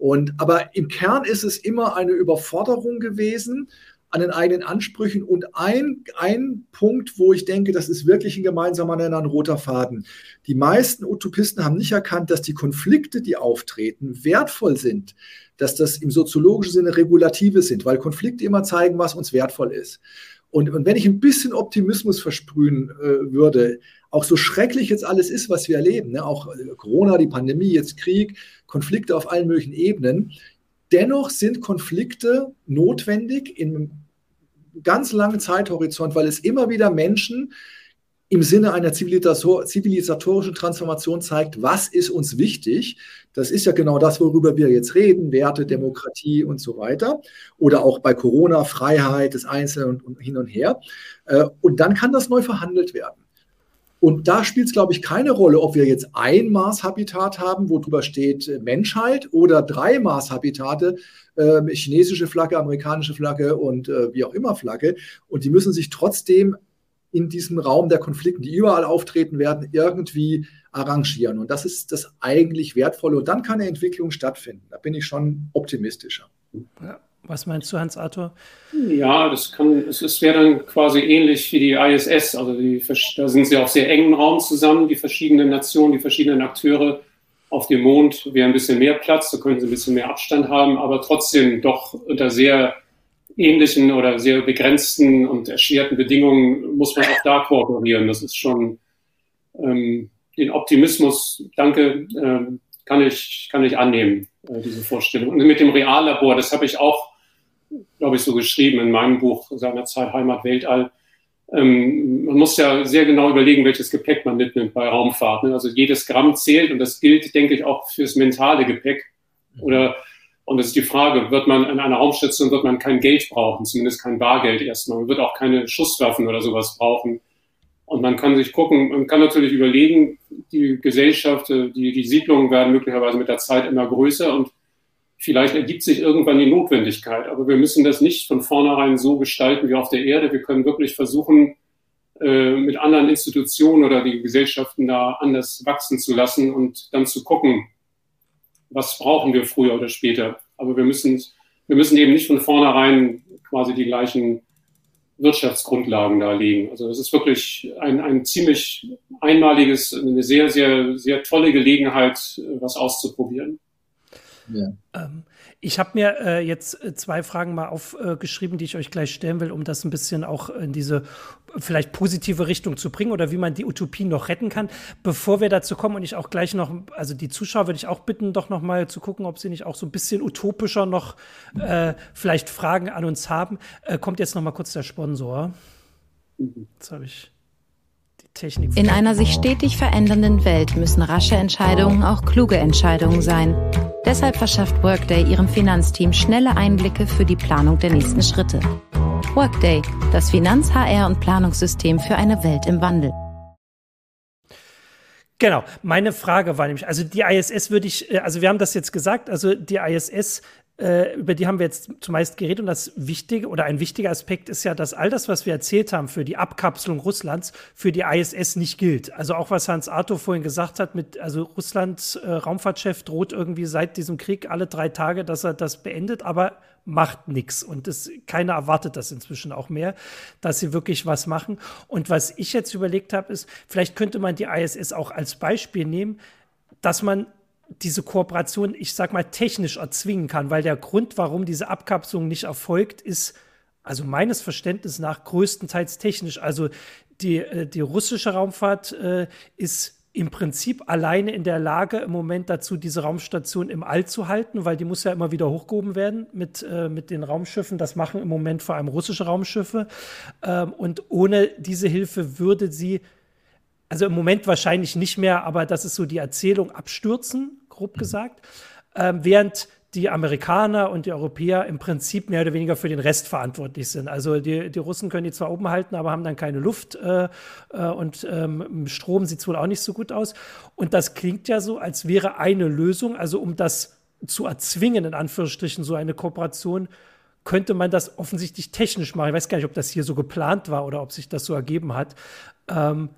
Und, aber im Kern ist es immer eine Überforderung gewesen, an den eigenen Ansprüchen. Und ein, ein Punkt, wo ich denke, das ist wirklich ein gemeinsamer Nenner, ein roter Faden. Die meisten Utopisten haben nicht erkannt, dass die Konflikte, die auftreten, wertvoll sind, dass das im soziologischen Sinne Regulative sind, weil Konflikte immer zeigen, was uns wertvoll ist. Und, und wenn ich ein bisschen Optimismus versprühen äh, würde, auch so schrecklich jetzt alles ist, was wir erleben, ne? auch äh, Corona, die Pandemie, jetzt Krieg, Konflikte auf allen möglichen Ebenen, Dennoch sind Konflikte notwendig in ganz langen Zeithorizont, weil es immer wieder Menschen im Sinne einer zivilisatorischen Transformation zeigt, was ist uns wichtig. Das ist ja genau das, worüber wir jetzt reden, Werte, Demokratie und so weiter. Oder auch bei Corona, Freiheit des Einzelnen und hin und her. Äh, und dann kann das neu verhandelt werden. Und da spielt es, glaube ich, keine Rolle, ob wir jetzt ein Mars-Habitat haben, wo drüber steht äh, Menschheit, oder drei Mars-Habitate, äh, chinesische Flagge, amerikanische Flagge und äh, wie auch immer Flagge. Und die müssen sich trotzdem in diesem Raum der Konflikte, die überall auftreten werden, irgendwie arrangieren. Und das ist das eigentlich Wertvolle. Und dann kann eine Entwicklung stattfinden. Da bin ich schon optimistischer. Ja. Was meinst du, Hans-Arthur? Ja, das kann, es wäre dann quasi ähnlich wie die ISS. Also die, da sind sie auf sehr engem Raum zusammen, die verschiedenen Nationen, die verschiedenen Akteure. Auf dem Mond wäre ein bisschen mehr Platz, da können sie ein bisschen mehr Abstand haben, aber trotzdem doch unter sehr ähnlichen oder sehr begrenzten und erschwerten Bedingungen muss man auch da kooperieren. Das ist schon ähm, den Optimismus, danke, ähm, kann, ich, kann ich annehmen, äh, diese Vorstellung. Und mit dem Reallabor, das habe ich auch glaube ich, so geschrieben in meinem Buch seinerzeit Heimat Weltall. Ähm, man muss ja sehr genau überlegen, welches Gepäck man mitnimmt bei Raumfahrt. Ne? Also jedes Gramm zählt und das gilt, denke ich, auch fürs mentale Gepäck. Oder und das ist die Frage, wird man in einer Raumstation wird man kein Geld brauchen, zumindest kein Bargeld erstmal. Man wird auch keine Schusswaffen oder sowas brauchen. Und man kann sich gucken, man kann natürlich überlegen, die Gesellschaft, äh, die, die Siedlungen werden möglicherweise mit der Zeit immer größer und Vielleicht ergibt sich irgendwann die Notwendigkeit, aber wir müssen das nicht von vornherein so gestalten wie auf der Erde. Wir können wirklich versuchen, äh, mit anderen Institutionen oder die Gesellschaften da anders wachsen zu lassen und dann zu gucken, was brauchen wir früher oder später. Aber wir müssen, wir müssen eben nicht von vornherein quasi die gleichen Wirtschaftsgrundlagen da legen. Also das ist wirklich ein, ein ziemlich einmaliges, eine sehr, sehr, sehr tolle Gelegenheit, was auszuprobieren. Ja. Ähm, ich habe mir äh, jetzt äh, zwei Fragen mal aufgeschrieben, äh, die ich euch gleich stellen will, um das ein bisschen auch in diese vielleicht positive Richtung zu bringen oder wie man die Utopie noch retten kann. Bevor wir dazu kommen und ich auch gleich noch, also die Zuschauer würde ich auch bitten, doch noch mal zu gucken, ob sie nicht auch so ein bisschen utopischer noch äh, vielleicht Fragen an uns haben. Äh, kommt jetzt noch mal kurz der Sponsor. Jetzt habe ich. In einer sich stetig verändernden Welt müssen rasche Entscheidungen auch kluge Entscheidungen sein. Deshalb verschafft Workday ihrem Finanzteam schnelle Einblicke für die Planung der nächsten Schritte. Workday, das Finanz-, HR- und Planungssystem für eine Welt im Wandel. Genau, meine Frage war nämlich, also die ISS würde ich, äh, also wir haben das jetzt gesagt, also die ISS äh, über die haben wir jetzt zumeist geredet. Und das Wichtige oder ein wichtiger Aspekt ist ja, dass all das, was wir erzählt haben für die Abkapselung Russlands, für die ISS nicht gilt. Also auch was Hans Arthur vorhin gesagt hat, mit, also Russlands äh, Raumfahrtchef droht irgendwie seit diesem Krieg alle drei Tage, dass er das beendet, aber macht nichts. Und das, keiner erwartet das inzwischen auch mehr, dass sie wirklich was machen. Und was ich jetzt überlegt habe, ist, vielleicht könnte man die ISS auch als Beispiel nehmen, dass man diese Kooperation, ich sag mal, technisch erzwingen kann, weil der Grund, warum diese Abkapselung nicht erfolgt, ist, also meines Verständnisses nach, größtenteils technisch. Also die, äh, die russische Raumfahrt äh, ist im Prinzip alleine in der Lage, im Moment dazu, diese Raumstation im All zu halten, weil die muss ja immer wieder hochgehoben werden mit, äh, mit den Raumschiffen. Das machen im Moment vor allem russische Raumschiffe. Ähm, und ohne diese Hilfe würde sie, also im Moment wahrscheinlich nicht mehr, aber das ist so die Erzählung, abstürzen grob gesagt, ähm, während die Amerikaner und die Europäer im Prinzip mehr oder weniger für den Rest verantwortlich sind. Also die, die Russen können die zwar oben halten, aber haben dann keine Luft äh, äh, und ähm, Strom sieht wohl auch nicht so gut aus. Und das klingt ja so, als wäre eine Lösung, also um das zu erzwingen, in Anführungsstrichen, so eine Kooperation, könnte man das offensichtlich technisch machen. Ich weiß gar nicht, ob das hier so geplant war oder ob sich das so ergeben hat. Ähm,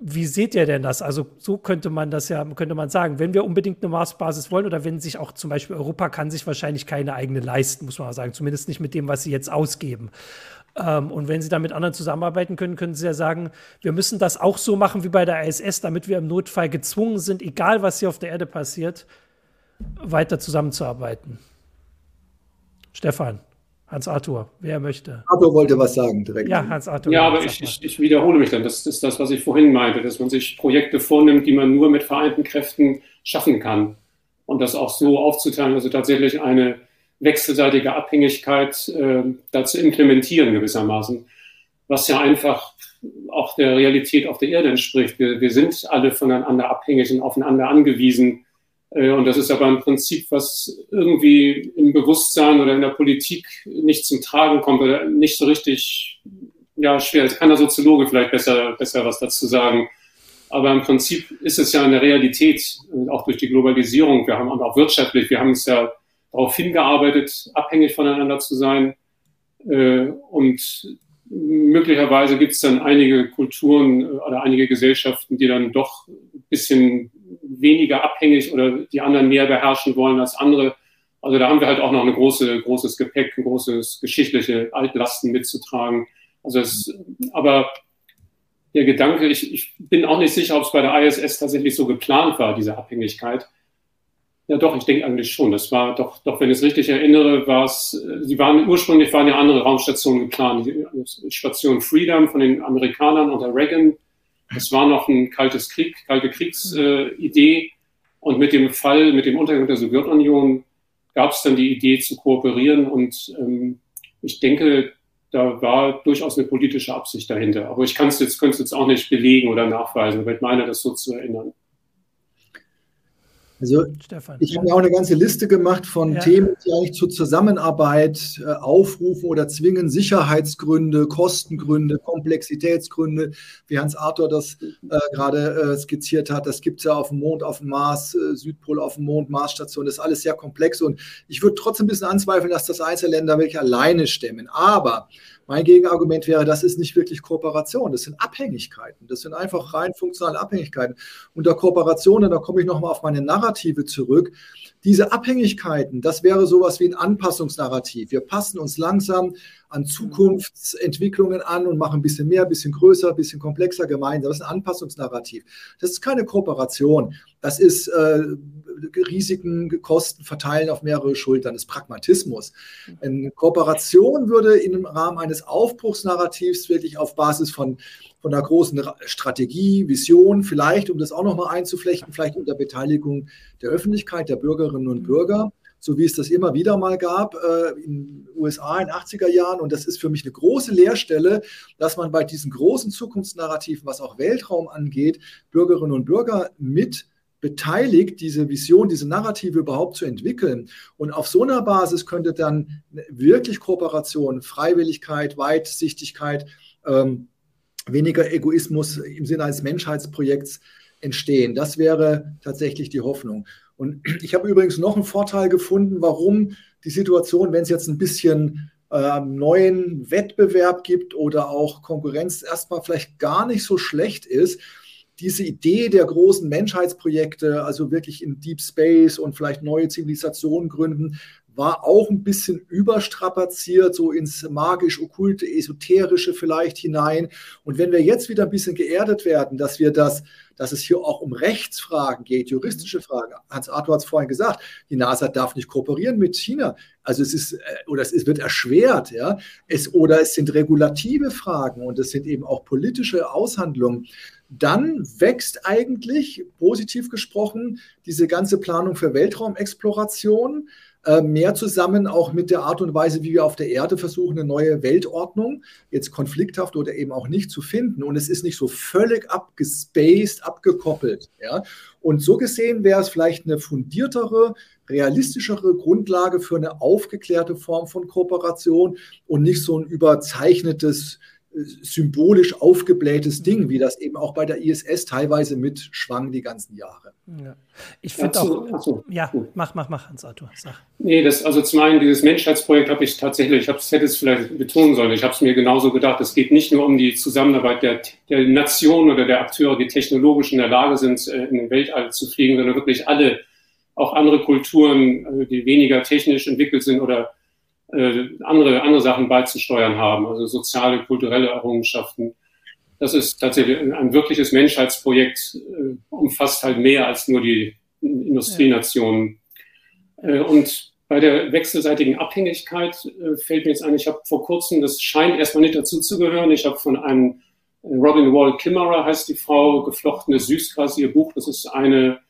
wie seht ihr denn das? Also so könnte man das ja, könnte man sagen, wenn wir unbedingt eine Marsbasis wollen oder wenn sich auch zum Beispiel Europa kann sich wahrscheinlich keine eigene leisten, muss man sagen, zumindest nicht mit dem, was sie jetzt ausgeben. Ähm, und wenn sie da mit anderen zusammenarbeiten können, können sie ja sagen, wir müssen das auch so machen wie bei der ISS, damit wir im Notfall gezwungen sind, egal was hier auf der Erde passiert, weiter zusammenzuarbeiten. Stefan. Hans Arthur, wer möchte? Arthur wollte was sagen direkt. Ja, Hans Arthur. Ja, aber ich, ich, ich, wiederhole mich dann. Das ist das, was ich vorhin meinte, dass man sich Projekte vornimmt, die man nur mit vereinten Kräften schaffen kann. Und das auch so aufzuteilen, also tatsächlich eine wechselseitige Abhängigkeit äh, dazu implementieren gewissermaßen, was ja einfach auch der Realität auf der Erde entspricht. Wir, wir sind alle voneinander abhängig und aufeinander angewiesen äh, und das ist aber ein Prinzip, was irgendwie im Bewusstsein oder in der Politik nicht zum Tragen kommt oder nicht so richtig, ja, schwer. Jetzt kann der Soziologe vielleicht besser, besser was dazu sagen. Aber im Prinzip ist es ja in der Realität, äh, auch durch die Globalisierung, wir haben auch wirtschaftlich, wir haben es ja darauf hingearbeitet, abhängig voneinander zu sein. Äh, und möglicherweise gibt es dann einige Kulturen oder einige Gesellschaften, die dann doch ein bisschen weniger abhängig oder die anderen mehr beherrschen wollen als andere. Also da haben wir halt auch noch ein große, großes Gepäck, ein großes geschichtliche Altlasten mitzutragen. Also es, aber der Gedanke, ich, ich bin auch nicht sicher, ob es bei der ISS tatsächlich so geplant war, diese Abhängigkeit. Ja, doch, ich denke eigentlich schon. Das war doch, doch, wenn ich es richtig erinnere, war es, sie waren ursprünglich waren ja andere Raumstationen geplant. Die Station Freedom von den Amerikanern unter Reagan es war noch ein kaltes Krieg, kalte Kriegsidee. Äh, und mit dem Fall, mit dem Untergang der Sowjetunion gab es dann die Idee zu kooperieren. Und ähm, ich denke, da war durchaus eine politische Absicht dahinter. Aber ich kann es jetzt, könnte es jetzt auch nicht belegen oder nachweisen, aber ich meine, das so zu erinnern. Also Stefan. ich habe ja auch eine ganze Liste gemacht von ja. Themen, die eigentlich zur Zusammenarbeit äh, aufrufen oder zwingen. Sicherheitsgründe, Kostengründe, Komplexitätsgründe, wie Hans Arthur das äh, gerade äh, skizziert hat. Das gibt es ja auf dem Mond, auf dem Mars, äh, Südpol auf dem Mond, Marsstation. Das ist alles sehr komplex und ich würde trotzdem ein bisschen anzweifeln, dass das Einzelländer wirklich alleine stemmen. Aber mein Gegenargument wäre, das ist nicht wirklich Kooperation, das sind Abhängigkeiten. Das sind einfach rein funktionale Abhängigkeiten. Unter Kooperationen, da komme ich nochmal auf meine Narrative Narrative zurück. Diese Abhängigkeiten, das wäre sowas wie ein Anpassungsnarrativ. Wir passen uns langsam an Zukunftsentwicklungen an und machen ein bisschen mehr, ein bisschen größer, ein bisschen komplexer gemeinsam. Das ist ein Anpassungsnarrativ. Das ist keine Kooperation. Das ist äh, Risiken, Kosten verteilen auf mehrere Schultern. Das ist Pragmatismus. Eine Kooperation würde im Rahmen eines Aufbruchsnarrativs wirklich auf Basis von, von einer großen Strategie, Vision, vielleicht, um das auch nochmal einzuflechten, vielleicht unter Beteiligung der Öffentlichkeit, der Bürgerinnen und Bürger, so wie es das immer wieder mal gab äh, in den USA in den 80er Jahren. Und das ist für mich eine große Leerstelle, dass man bei diesen großen Zukunftsnarrativen, was auch Weltraum angeht, Bürgerinnen und Bürger mit beteiligt, diese Vision, diese Narrative überhaupt zu entwickeln. Und auf so einer Basis könnte dann wirklich Kooperation, Freiwilligkeit, Weitsichtigkeit, ähm, weniger Egoismus im Sinne eines Menschheitsprojekts entstehen. Das wäre tatsächlich die Hoffnung. Und ich habe übrigens noch einen Vorteil gefunden, warum die Situation, wenn es jetzt ein bisschen äh, neuen Wettbewerb gibt oder auch Konkurrenz erstmal vielleicht gar nicht so schlecht ist, diese Idee der großen Menschheitsprojekte, also wirklich in Deep Space und vielleicht neue Zivilisationen gründen, war auch ein bisschen überstrapaziert, so ins magisch-okkulte, esoterische vielleicht hinein. Und wenn wir jetzt wieder ein bisschen geerdet werden, dass wir das, dass es hier auch um Rechtsfragen geht, juristische Fragen. Hans Arthur hat es vorhin gesagt, die NASA darf nicht kooperieren mit China. Also es ist, äh, oder es wird erschwert, ja. Es, oder es sind regulative Fragen und es sind eben auch politische Aushandlungen dann wächst eigentlich, positiv gesprochen, diese ganze Planung für Weltraumexploration äh, mehr zusammen auch mit der Art und Weise, wie wir auf der Erde versuchen, eine neue Weltordnung, jetzt konflikthaft oder eben auch nicht zu finden. Und es ist nicht so völlig abgespaced, abgekoppelt. Ja? Und so gesehen wäre es vielleicht eine fundiertere, realistischere Grundlage für eine aufgeklärte Form von Kooperation und nicht so ein überzeichnetes symbolisch aufgeblähtes Ding, wie das eben auch bei der ISS teilweise mitschwang die ganzen Jahre. Ja. Ich finde auch, achso, ja, mach, mach, mach, Hans Arthur, sag. Nee, das, also zum einen, dieses Menschheitsprojekt habe ich tatsächlich, ich habe es hätte es vielleicht betonen sollen, ich habe es mir genauso gedacht, es geht nicht nur um die Zusammenarbeit der, der Nationen oder der Akteure, die technologisch in der Lage sind, äh, in den Weltall zu fliegen, sondern wirklich alle, auch andere Kulturen, äh, die weniger technisch entwickelt sind oder äh, andere, andere Sachen beizusteuern haben, also soziale, kulturelle Errungenschaften. Das ist tatsächlich ein wirkliches Menschheitsprojekt, äh, umfasst halt mehr als nur die Industrienationen. Ja. Äh, und bei der wechselseitigen Abhängigkeit äh, fällt mir jetzt ein, ich habe vor kurzem, das scheint erstmal nicht dazu zu gehören, ich habe von einem äh, Robin Wall Kimmerer heißt die Frau, geflochtene Süßgras, ihr Buch, das ist eine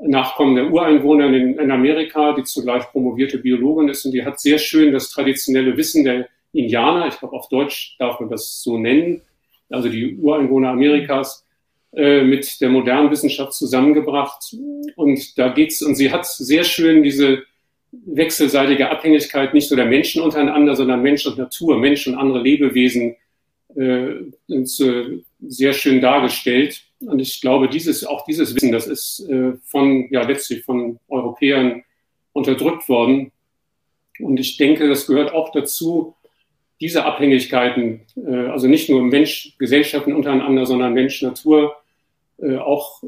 Nachkommen der Ureinwohner in, in, Amerika, die zugleich promovierte Biologin ist und die hat sehr schön das traditionelle Wissen der Indianer, ich glaube auf Deutsch darf man das so nennen, also die Ureinwohner Amerikas, äh, mit der modernen Wissenschaft zusammengebracht. Und da geht's, und sie hat sehr schön diese wechselseitige Abhängigkeit nicht nur der Menschen untereinander, sondern Mensch und Natur, Mensch und andere Lebewesen äh, sehr schön dargestellt. Und ich glaube, dieses, auch dieses Wissen, das ist äh, von, ja, letztlich von Europäern unterdrückt worden. Und ich denke, das gehört auch dazu, diese Abhängigkeiten, äh, also nicht nur Mensch, Gesellschaften untereinander, sondern Mensch, Natur, äh, auch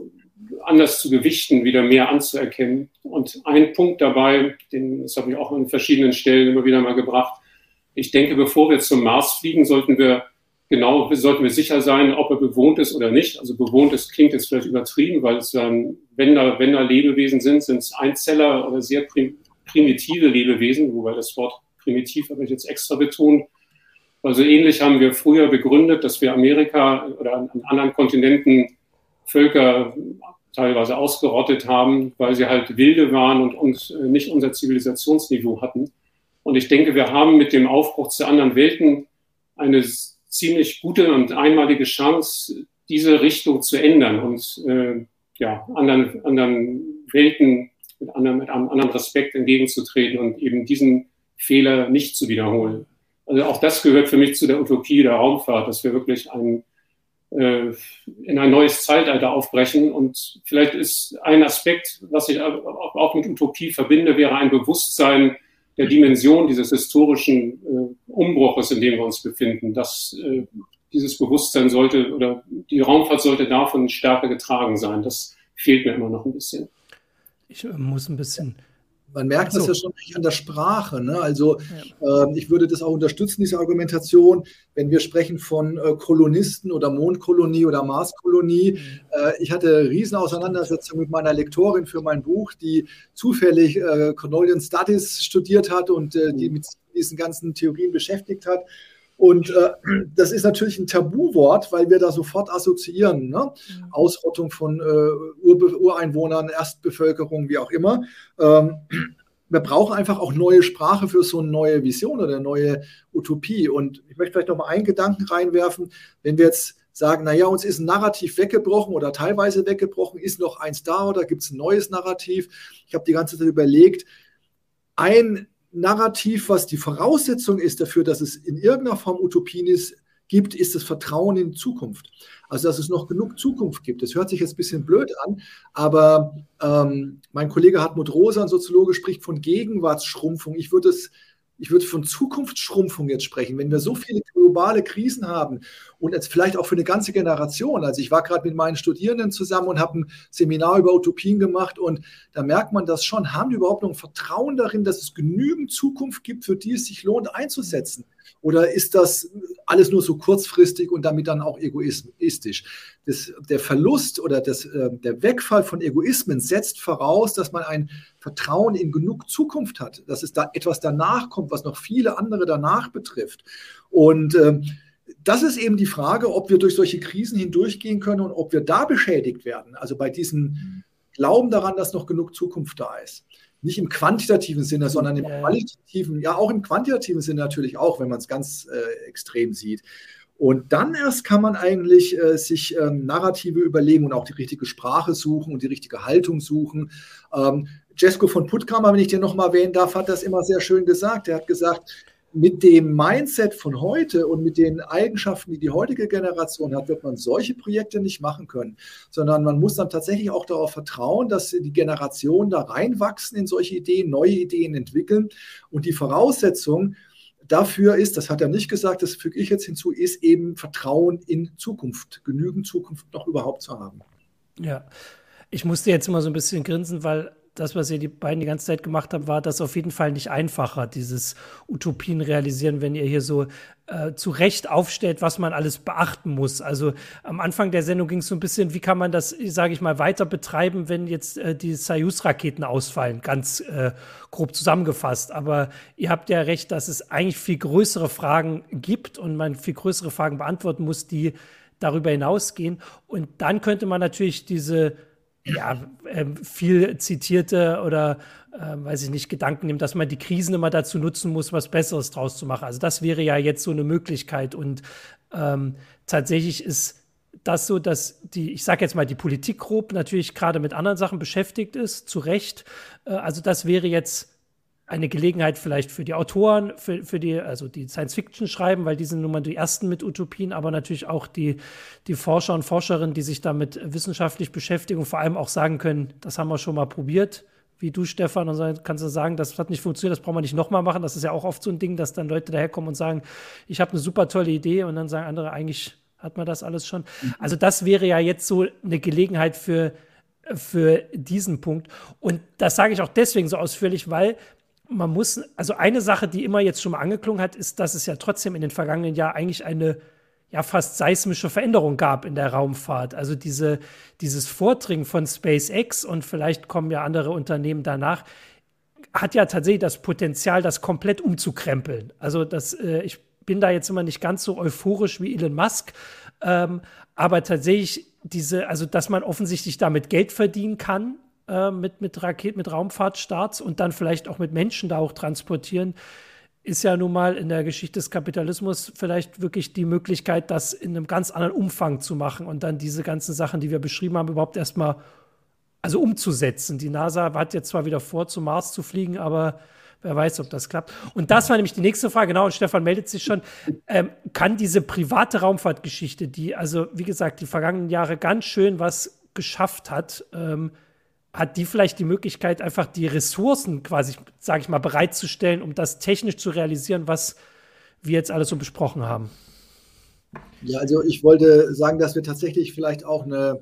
anders zu gewichten, wieder mehr anzuerkennen. Und ein Punkt dabei, den, das habe ich auch an verschiedenen Stellen immer wieder mal gebracht. Ich denke, bevor wir zum Mars fliegen, sollten wir genau sollten wir sicher sein, ob er bewohnt ist oder nicht. Also bewohnt ist klingt jetzt vielleicht übertrieben, weil es dann, wenn da, wenn da Lebewesen sind, sind es Einzeller oder sehr prim primitive Lebewesen, wobei das Wort primitiv habe ich jetzt extra betont. Also ähnlich haben wir früher begründet, dass wir Amerika oder an anderen Kontinenten Völker teilweise ausgerottet haben, weil sie halt wilde waren und uns nicht unser Zivilisationsniveau hatten. Und ich denke, wir haben mit dem Aufbruch zu anderen Welten eine ziemlich gute und einmalige Chance, diese Richtung zu ändern und äh, ja, anderen, anderen Welten mit, anderen, mit einem anderen Respekt entgegenzutreten und eben diesen Fehler nicht zu wiederholen. Also auch das gehört für mich zu der Utopie der Raumfahrt, dass wir wirklich ein, äh, in ein neues Zeitalter aufbrechen. Und vielleicht ist ein Aspekt, was ich auch mit Utopie verbinde, wäre ein Bewusstsein, der Dimension dieses historischen äh, Umbruches, in dem wir uns befinden. Dass äh, dieses Bewusstsein sollte oder die Raumfahrt sollte davon stärker getragen sein. Das fehlt mir immer noch ein bisschen. Ich muss ein bisschen man merkt so. das ja schon an der Sprache. Ne? Also ja. äh, ich würde das auch unterstützen, diese Argumentation, wenn wir sprechen von äh, Kolonisten oder Mondkolonie oder Marskolonie. Mhm. Äh, ich hatte riesen Auseinandersetzungen mit meiner Lektorin für mein Buch, die zufällig äh, Colonial Studies studiert hat und äh, die mhm. mit diesen ganzen Theorien beschäftigt hat. Und äh, das ist natürlich ein Tabuwort, weil wir da sofort assoziieren. Ne? Mhm. Ausrottung von äh, Ur Ureinwohnern, Erstbevölkerung, wie auch immer. Ähm, wir brauchen einfach auch neue Sprache für so eine neue Vision oder eine neue Utopie. Und ich möchte vielleicht noch mal einen Gedanken reinwerfen. Wenn wir jetzt sagen, naja, uns ist ein Narrativ weggebrochen oder teilweise weggebrochen, ist noch eins da oder gibt es ein neues Narrativ? Ich habe die ganze Zeit überlegt, ein Narrativ, was die Voraussetzung ist dafür, dass es in irgendeiner Form Utopien ist, gibt, ist das Vertrauen in Zukunft. Also, dass es noch genug Zukunft gibt. Das hört sich jetzt ein bisschen blöd an, aber ähm, mein Kollege Hartmut Rosa, ein Soziologe, spricht von Gegenwartsschrumpfung. Ich würde es ich würde von Zukunftsschrumpfung jetzt sprechen. Wenn wir so viele globale Krisen haben und jetzt vielleicht auch für eine ganze Generation. Also ich war gerade mit meinen Studierenden zusammen und habe ein Seminar über Utopien gemacht und da merkt man das schon. Haben die überhaupt noch ein Vertrauen darin, dass es genügend Zukunft gibt, für die es sich lohnt einzusetzen? Oder ist das alles nur so kurzfristig und damit dann auch egoistisch? Das, der Verlust oder das, äh, der Wegfall von Egoismen setzt voraus, dass man ein Vertrauen in genug Zukunft hat, dass es da etwas danach kommt, was noch viele andere danach betrifft. Und ähm, das ist eben die Frage, ob wir durch solche Krisen hindurchgehen können und ob wir da beschädigt werden. Also bei diesem Glauben daran, dass noch genug Zukunft da ist. Nicht im quantitativen Sinne, sondern im qualitativen, ja auch im quantitativen Sinne natürlich auch, wenn man es ganz äh, extrem sieht. Und dann erst kann man eigentlich äh, sich ähm, Narrative überlegen und auch die richtige Sprache suchen und die richtige Haltung suchen. Ähm, Jesko von Puttkammer, wenn ich den nochmal erwähnen darf, hat das immer sehr schön gesagt. Er hat gesagt, mit dem Mindset von heute und mit den Eigenschaften, die die heutige Generation hat, wird man solche Projekte nicht machen können, sondern man muss dann tatsächlich auch darauf vertrauen, dass die Generationen da reinwachsen in solche Ideen, neue Ideen entwickeln. Und die Voraussetzung dafür ist, das hat er nicht gesagt, das füge ich jetzt hinzu, ist eben Vertrauen in Zukunft, genügend Zukunft noch überhaupt zu haben. Ja, ich musste jetzt immer so ein bisschen grinsen, weil das, was ihr die beiden die ganze Zeit gemacht habt, war das auf jeden Fall nicht einfacher, dieses Utopien realisieren, wenn ihr hier so äh, zu Recht aufstellt, was man alles beachten muss. Also am Anfang der Sendung ging es so ein bisschen, wie kann man das, sage ich mal, weiter betreiben, wenn jetzt äh, die Soyuz-Raketen ausfallen, ganz äh, grob zusammengefasst. Aber ihr habt ja recht, dass es eigentlich viel größere Fragen gibt und man viel größere Fragen beantworten muss, die darüber hinausgehen. Und dann könnte man natürlich diese ja, äh, viel zitierte oder äh, weiß ich nicht, Gedanken nehmen, dass man die Krisen immer dazu nutzen muss, was Besseres draus zu machen. Also das wäre ja jetzt so eine Möglichkeit. Und ähm, tatsächlich ist das so, dass die, ich sage jetzt mal, die Politik grob natürlich gerade mit anderen Sachen beschäftigt ist, zu Recht. Äh, also das wäre jetzt eine Gelegenheit vielleicht für die Autoren, für, für die, also die Science Fiction schreiben, weil die sind nun mal die ersten mit Utopien, aber natürlich auch die, die Forscher und Forscherinnen, die sich damit wissenschaftlich beschäftigen und vor allem auch sagen können, das haben wir schon mal probiert, wie du, Stefan, und dann kannst du sagen, das hat nicht funktioniert, das brauchen wir nicht nochmal machen. Das ist ja auch oft so ein Ding, dass dann Leute daherkommen und sagen, ich habe eine super tolle Idee und dann sagen andere, eigentlich hat man das alles schon. Mhm. Also das wäre ja jetzt so eine Gelegenheit für, für diesen Punkt. Und das sage ich auch deswegen so ausführlich, weil man muss, also eine Sache, die immer jetzt schon mal angeklungen hat, ist, dass es ja trotzdem in den vergangenen Jahren eigentlich eine ja fast seismische Veränderung gab in der Raumfahrt. Also diese, dieses Vordringen von SpaceX und vielleicht kommen ja andere Unternehmen danach, hat ja tatsächlich das Potenzial, das komplett umzukrempeln. Also das, äh, ich bin da jetzt immer nicht ganz so euphorisch wie Elon Musk, ähm, aber tatsächlich diese, also dass man offensichtlich damit Geld verdienen kann, äh, mit, mit Raketen, mit Raumfahrtstarts und dann vielleicht auch mit Menschen da auch transportieren, ist ja nun mal in der Geschichte des Kapitalismus vielleicht wirklich die Möglichkeit, das in einem ganz anderen Umfang zu machen und dann diese ganzen Sachen, die wir beschrieben haben, überhaupt erstmal also umzusetzen. Die NASA hat jetzt zwar wieder vor, zum Mars zu fliegen, aber wer weiß, ob das klappt. Und das war nämlich die nächste Frage, genau, und Stefan meldet sich schon. Ähm, kann diese private Raumfahrtgeschichte, die also, wie gesagt, die vergangenen Jahre ganz schön was geschafft hat, ähm, hat die vielleicht die Möglichkeit, einfach die Ressourcen quasi, sage ich mal, bereitzustellen, um das technisch zu realisieren, was wir jetzt alles so besprochen haben? Ja, also ich wollte sagen, dass wir tatsächlich vielleicht auch eine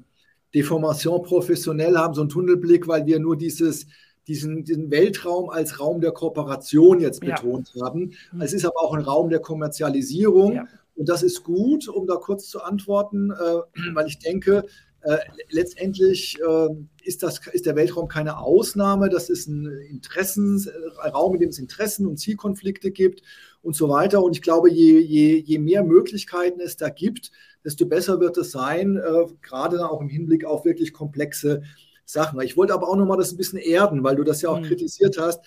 Deformation professionell, haben so einen Tunnelblick, weil wir nur dieses, diesen, diesen Weltraum als Raum der Kooperation jetzt betont ja. haben. Mhm. Es ist aber auch ein Raum der Kommerzialisierung. Ja. Und das ist gut, um da kurz zu antworten, äh, weil ich denke, äh, letztendlich äh, ist, das, ist der Weltraum keine Ausnahme. Das ist ein Interessenraum, in dem es Interessen und Zielkonflikte gibt und so weiter. Und ich glaube, je, je, je mehr Möglichkeiten es da gibt, desto besser wird es sein, äh, gerade auch im Hinblick auf wirklich komplexe Sachen. Ich wollte aber auch nochmal das ein bisschen erden, weil du das ja auch mhm. kritisiert hast.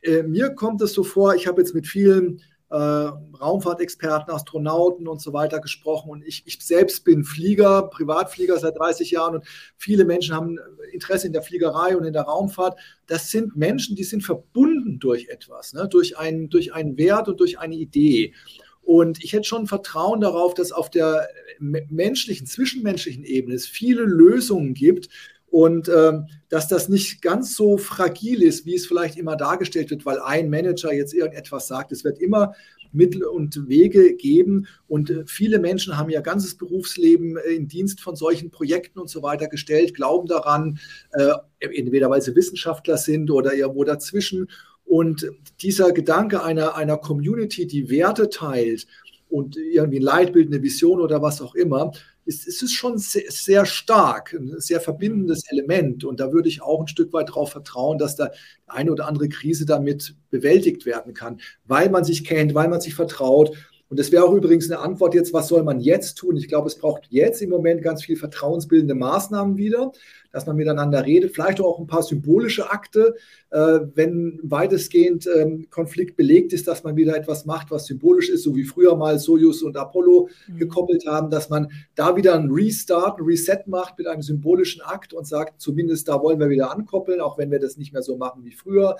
Äh, mir kommt es so vor, ich habe jetzt mit vielen äh, Raumfahrtexperten, Astronauten und so weiter gesprochen. Und ich, ich, selbst bin Flieger, Privatflieger seit 30 Jahren und viele Menschen haben Interesse in der Fliegerei und in der Raumfahrt. Das sind Menschen, die sind verbunden durch etwas, ne? durch, einen, durch einen Wert und durch eine Idee. Und ich hätte schon Vertrauen darauf, dass auf der menschlichen, zwischenmenschlichen Ebene es viele Lösungen gibt, und ähm, dass das nicht ganz so fragil ist, wie es vielleicht immer dargestellt wird, weil ein Manager jetzt irgendetwas sagt. Es wird immer Mittel und Wege geben. Und äh, viele Menschen haben ihr ganzes Berufsleben äh, in Dienst von solchen Projekten und so weiter gestellt, glauben daran, äh, entweder weil sie Wissenschaftler sind oder irgendwo dazwischen. Und dieser Gedanke einer, einer Community, die Werte teilt und irgendwie ein Leitbild, eine Vision oder was auch immer, ist, ist es schon sehr, sehr, stark, ein sehr verbindendes Element. Und da würde ich auch ein Stück weit darauf vertrauen, dass da eine oder andere Krise damit bewältigt werden kann, weil man sich kennt, weil man sich vertraut. Und das wäre auch übrigens eine Antwort jetzt, was soll man jetzt tun? Ich glaube, es braucht jetzt im Moment ganz viel vertrauensbildende Maßnahmen wieder dass man miteinander redet, vielleicht auch ein paar symbolische Akte, äh, wenn weitestgehend ähm, Konflikt belegt ist, dass man wieder etwas macht, was symbolisch ist, so wie früher mal Soyuz und Apollo mhm. gekoppelt haben, dass man da wieder ein Restart, ein Reset macht mit einem symbolischen Akt und sagt, zumindest da wollen wir wieder ankoppeln, auch wenn wir das nicht mehr so machen wie früher.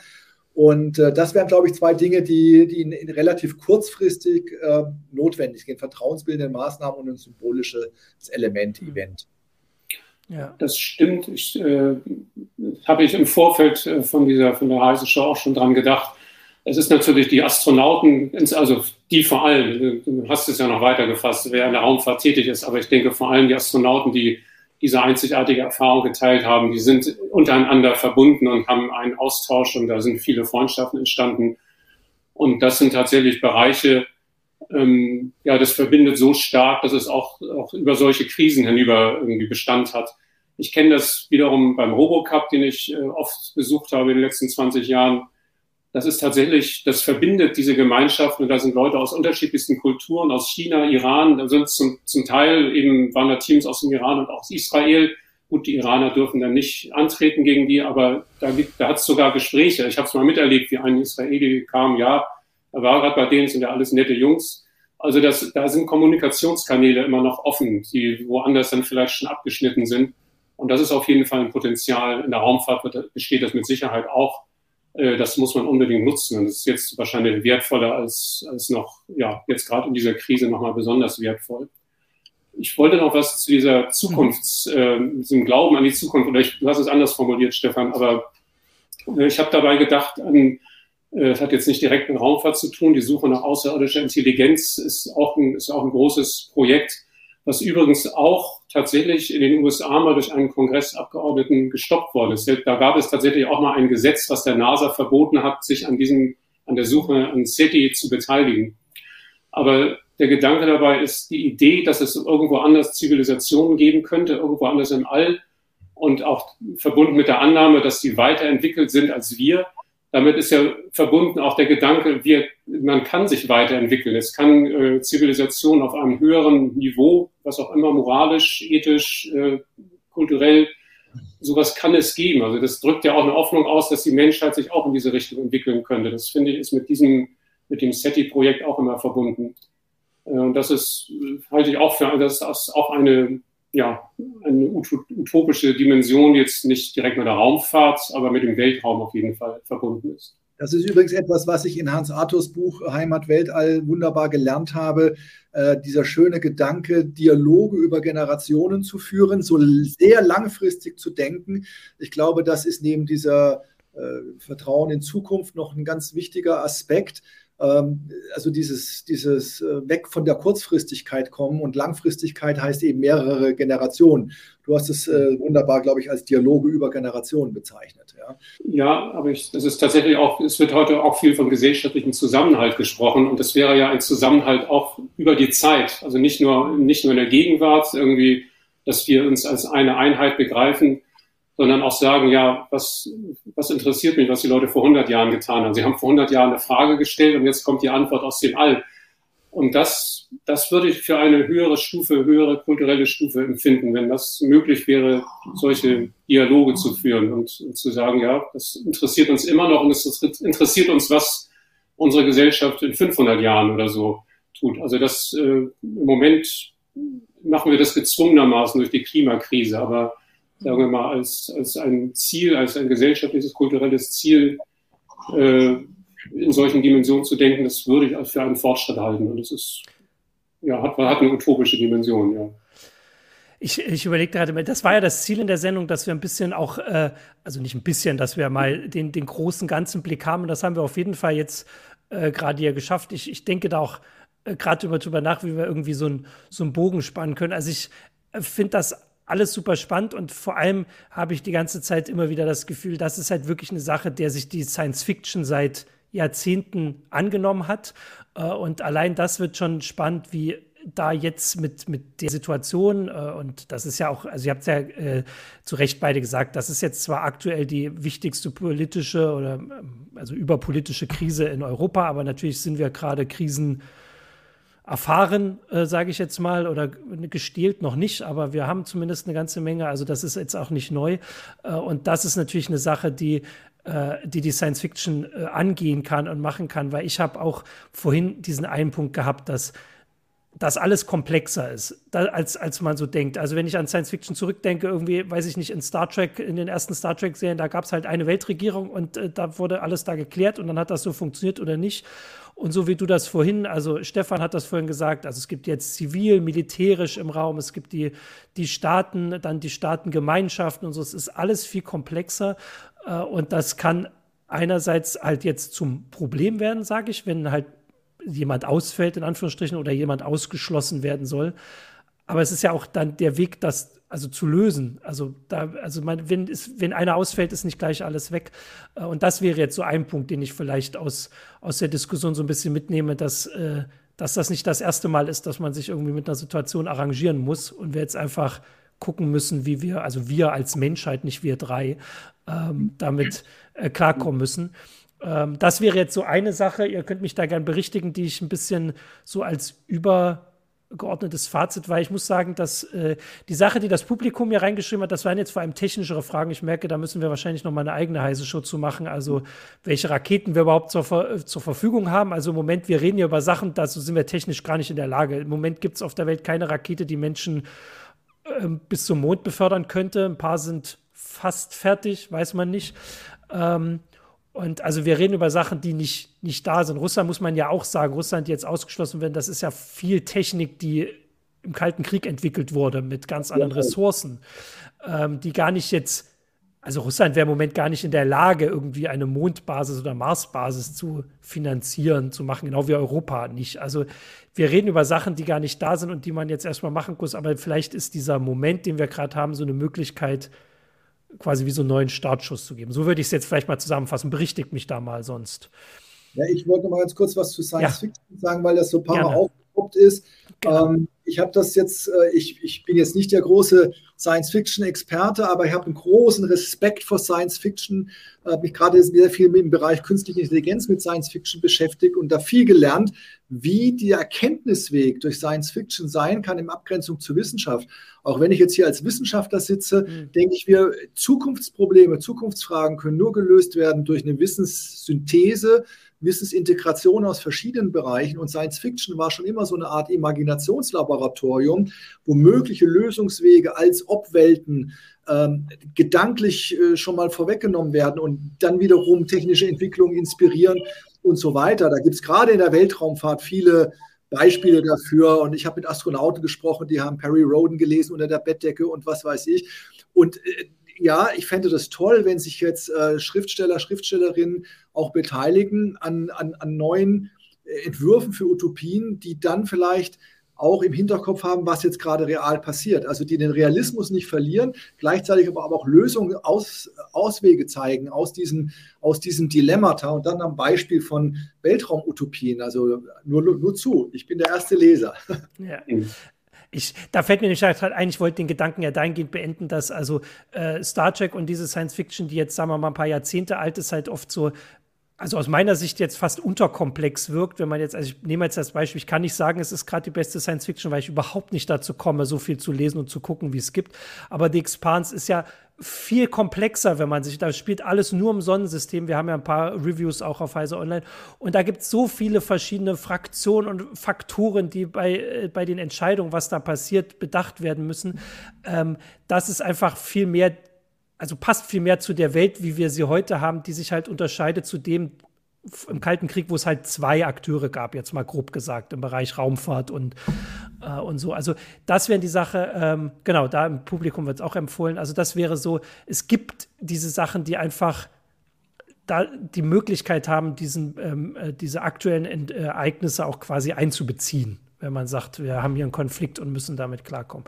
Und äh, das wären, glaube ich, zwei Dinge, die, die in, in relativ kurzfristig äh, notwendig sind. Vertrauensbildende Maßnahmen und ein symbolisches Element, mhm. Event. Ja. Das stimmt. Ich äh, habe ich im Vorfeld äh, von dieser von der Heise Show auch schon dran gedacht. Es ist natürlich die Astronauten, also die vor allem, du hast es ja noch weiter gefasst, wer in der Raumfahrt tätig ist, aber ich denke vor allem die Astronauten, die diese einzigartige Erfahrung geteilt haben, die sind untereinander verbunden und haben einen Austausch und da sind viele Freundschaften entstanden. Und das sind tatsächlich Bereiche, ähm, ja, das verbindet so stark, dass es auch, auch über solche Krisen hinüber irgendwie Bestand hat. Ich kenne das wiederum beim Robocup, den ich äh, oft besucht habe in den letzten 20 Jahren. Das ist tatsächlich, das verbindet diese Gemeinschaften und da sind Leute aus unterschiedlichsten Kulturen, aus China, Iran, da sind zum, zum Teil eben waren da Teams aus dem Iran und auch aus Israel. Gut, die Iraner dürfen dann nicht antreten gegen die, aber da, da hat es sogar Gespräche. Ich habe es mal miterlebt, wie ein Israeli kam, ja, er war gerade bei denen, sind ja alles nette Jungs. Also das, da sind Kommunikationskanäle immer noch offen, die woanders dann vielleicht schon abgeschnitten sind. Und das ist auf jeden Fall ein Potenzial. In der Raumfahrt besteht das mit Sicherheit auch. Äh, das muss man unbedingt nutzen. Und das ist jetzt wahrscheinlich wertvoller als, als noch, ja, jetzt gerade in dieser Krise nochmal besonders wertvoll. Ich wollte noch was zu dieser Zukunfts, äh, diesem Glauben an die Zukunft, oder ich, du hast es anders formuliert, Stefan, aber äh, ich habe dabei gedacht an äh, es hat jetzt nicht direkt mit Raumfahrt zu tun. Die Suche nach außerirdischer Intelligenz ist auch ein, ist auch ein großes Projekt, was übrigens auch tatsächlich in den USA mal durch einen Kongressabgeordneten gestoppt worden ist. Da gab es tatsächlich auch mal ein Gesetz, was der NASA verboten hat, sich an diesem, an der Suche an SETI zu beteiligen. Aber der Gedanke dabei ist die Idee, dass es irgendwo anders Zivilisationen geben könnte, irgendwo anders im All und auch verbunden mit der Annahme, dass sie weiterentwickelt sind als wir, damit ist ja verbunden auch der Gedanke, wir, man kann sich weiterentwickeln. Es kann äh, Zivilisation auf einem höheren Niveau, was auch immer moralisch, ethisch, äh, kulturell, sowas kann es geben. Also das drückt ja auch eine Hoffnung aus, dass die Menschheit sich auch in diese Richtung entwickeln könnte. Das finde ich ist mit diesem, mit dem SETI-Projekt auch immer verbunden. Äh, und das ist, halte ich auch für, das ist auch eine ja, eine utopische Dimension jetzt nicht direkt mit der Raumfahrt, aber mit dem Weltraum auf jeden Fall verbunden ist. Das ist übrigens etwas, was ich in Hans Arthurs Buch Heimat Weltall wunderbar gelernt habe. Äh, dieser schöne Gedanke, Dialoge über Generationen zu führen, so sehr langfristig zu denken. Ich glaube, das ist neben dieser äh, Vertrauen in Zukunft noch ein ganz wichtiger Aspekt, also dieses, dieses äh, weg von der Kurzfristigkeit kommen und Langfristigkeit heißt eben mehrere Generationen. Du hast es äh, wunderbar, glaube ich, als Dialoge über Generationen bezeichnet. Ja, ja aber ich, das ist tatsächlich auch, es wird heute auch viel von gesellschaftlichem Zusammenhalt gesprochen und das wäre ja ein Zusammenhalt auch über die Zeit, also nicht nur, nicht nur in der Gegenwart irgendwie, dass wir uns als eine Einheit begreifen, sondern auch sagen, ja, was, was interessiert mich, was die Leute vor 100 Jahren getan haben. Sie haben vor 100 Jahren eine Frage gestellt und jetzt kommt die Antwort aus dem All. Und das, das würde ich für eine höhere Stufe, höhere kulturelle Stufe empfinden, wenn das möglich wäre, solche Dialoge zu führen und, und zu sagen, ja, das interessiert uns immer noch und es interessiert uns, was unsere Gesellschaft in 500 Jahren oder so tut. Also das äh, im Moment machen wir das gezwungenermaßen durch die Klimakrise, aber sagen wir mal, als, als ein Ziel, als ein gesellschaftliches, kulturelles Ziel äh, in solchen Dimensionen zu denken, das würde ich für einen Fortschritt halten. Und es ist, ja, hat, hat eine utopische Dimension, ja. Ich, ich überlege gerade, das war ja das Ziel in der Sendung, dass wir ein bisschen auch, äh, also nicht ein bisschen, dass wir mal den, den großen ganzen Blick haben. Und das haben wir auf jeden Fall jetzt äh, gerade hier geschafft. Ich, ich denke da auch äh, gerade über, drüber nach, wie wir irgendwie so, ein, so einen Bogen spannen können. Also ich äh, finde das alles super spannend und vor allem habe ich die ganze Zeit immer wieder das Gefühl, das ist halt wirklich eine Sache, der sich die Science Fiction seit Jahrzehnten angenommen hat. Äh, und allein das wird schon spannend, wie da jetzt mit, mit der Situation, äh, und das ist ja auch, also ihr habt ja äh, zu Recht beide gesagt, das ist jetzt zwar aktuell die wichtigste politische oder ähm, also überpolitische Krise in Europa, aber natürlich sind wir gerade Krisen erfahren, äh, sage ich jetzt mal, oder gestählt noch nicht, aber wir haben zumindest eine ganze Menge. Also das ist jetzt auch nicht neu. Äh, und das ist natürlich eine Sache, die äh, die die Science Fiction äh, angehen kann und machen kann, weil ich habe auch vorhin diesen einen Punkt gehabt, dass das alles komplexer ist, da, als, als man so denkt. Also wenn ich an Science Fiction zurückdenke, irgendwie, weiß ich nicht, in Star Trek, in den ersten Star Trek-Serien, da gab es halt eine Weltregierung und äh, da wurde alles da geklärt und dann hat das so funktioniert oder nicht. Und so wie du das vorhin, also Stefan hat das vorhin gesagt, also es gibt jetzt zivil, militärisch im Raum, es gibt die, die Staaten, dann die Staatengemeinschaften und so, es ist alles viel komplexer äh, und das kann einerseits halt jetzt zum Problem werden, sage ich, wenn halt jemand ausfällt, in Anführungsstrichen, oder jemand ausgeschlossen werden soll. Aber es ist ja auch dann der Weg, das also zu lösen. Also da, also man, wenn, ist, wenn einer ausfällt, ist nicht gleich alles weg. Äh, und das wäre jetzt so ein Punkt, den ich vielleicht aus, aus der Diskussion so ein bisschen mitnehme, dass, äh, dass das nicht das erste Mal ist, dass man sich irgendwie mit einer Situation arrangieren muss und wir jetzt einfach gucken müssen, wie wir, also wir als Menschheit, nicht wir drei, ähm, damit äh, klarkommen müssen. Ähm, das wäre jetzt so eine Sache, ihr könnt mich da gern berichtigen, die ich ein bisschen so als über geordnetes Fazit, weil ich muss sagen, dass äh, die Sache, die das Publikum hier reingeschrieben hat, das waren jetzt vor allem technischere Fragen. Ich merke, da müssen wir wahrscheinlich noch mal eine eigene heiße Show zu machen. Also welche Raketen wir überhaupt zur, Ver zur Verfügung haben. Also im Moment, wir reden hier über Sachen, dazu sind wir technisch gar nicht in der Lage. Im Moment gibt es auf der Welt keine Rakete, die Menschen äh, bis zum Mond befördern könnte. Ein paar sind fast fertig, weiß man nicht. Ähm, und also wir reden über Sachen, die nicht, nicht da sind. Russland muss man ja auch sagen, Russland, die jetzt ausgeschlossen werden, das ist ja viel Technik, die im Kalten Krieg entwickelt wurde mit ganz anderen Ressourcen, ähm, die gar nicht jetzt, also Russland wäre im Moment gar nicht in der Lage, irgendwie eine Mondbasis oder Marsbasis zu finanzieren, zu machen, genau wie Europa nicht. Also wir reden über Sachen, die gar nicht da sind und die man jetzt erstmal machen muss, aber vielleicht ist dieser Moment, den wir gerade haben, so eine Möglichkeit, quasi wie so einen neuen Startschuss zu geben. So würde ich es jetzt vielleicht mal zusammenfassen. Berichtigt mich da mal sonst. Ja, ich wollte noch mal ganz kurz was zu Science ja. Fiction sagen, weil das so ein paar Gerne. Mal aufgepoppt ist. Genau. Ähm, ich habe das jetzt, äh, ich, ich bin jetzt nicht der große Science-Fiction-Experte, aber ich habe einen großen Respekt vor Science-Fiction, habe mich gerade sehr viel dem Bereich künstliche Intelligenz mit Science-Fiction beschäftigt und da viel gelernt, wie der Erkenntnisweg durch Science-Fiction sein kann in Abgrenzung zur Wissenschaft. Auch wenn ich jetzt hier als Wissenschaftler sitze, mhm. denke ich mir, Zukunftsprobleme, Zukunftsfragen können nur gelöst werden durch eine Wissenssynthese, Wissensintegration aus verschiedenen Bereichen und Science Fiction war schon immer so eine Art Imaginationslaboratorium, wo mögliche Lösungswege als Obwelten ähm, gedanklich äh, schon mal vorweggenommen werden und dann wiederum technische Entwicklungen inspirieren und so weiter. Da gibt es gerade in der Weltraumfahrt viele Beispiele dafür und ich habe mit Astronauten gesprochen, die haben Perry Roden gelesen unter der Bettdecke und was weiß ich. Und äh, ja, ich fände das toll, wenn sich jetzt äh, Schriftsteller, Schriftstellerinnen auch beteiligen an, an, an neuen Entwürfen für Utopien, die dann vielleicht auch im Hinterkopf haben, was jetzt gerade real passiert. Also die den Realismus nicht verlieren, gleichzeitig aber auch Lösungen, aus, Auswege zeigen aus diesem, aus diesem Dilemmata und dann am Beispiel von Weltraumutopien. Also nur, nur zu, ich bin der erste Leser. Ja. Ich, da fällt mir nicht gerade ein, ich wollte den Gedanken ja dahingehend beenden, dass also äh, Star Trek und diese Science Fiction, die jetzt, sagen wir mal, ein paar Jahrzehnte alt ist, halt oft so also aus meiner Sicht jetzt fast unterkomplex wirkt, wenn man jetzt, also ich nehme jetzt das Beispiel, ich kann nicht sagen, es ist gerade die beste Science Fiction, weil ich überhaupt nicht dazu komme, so viel zu lesen und zu gucken, wie es gibt. Aber The Expanse ist ja viel komplexer, wenn man sich, da spielt alles nur im Sonnensystem. Wir haben ja ein paar Reviews auch auf Heise Online. Und da gibt es so viele verschiedene Fraktionen und Faktoren, die bei, äh, bei den Entscheidungen, was da passiert, bedacht werden müssen. Ähm, das ist einfach viel mehr also passt viel mehr zu der Welt, wie wir sie heute haben, die sich halt unterscheidet zu dem im Kalten Krieg, wo es halt zwei Akteure gab, jetzt mal grob gesagt, im Bereich Raumfahrt und, äh, und so. Also das wäre die Sache, ähm, genau, da im Publikum wird es auch empfohlen. Also das wäre so, es gibt diese Sachen, die einfach da die Möglichkeit haben, diesen, ähm, äh, diese aktuellen Ent Ereignisse auch quasi einzubeziehen, wenn man sagt, wir haben hier einen Konflikt und müssen damit klarkommen.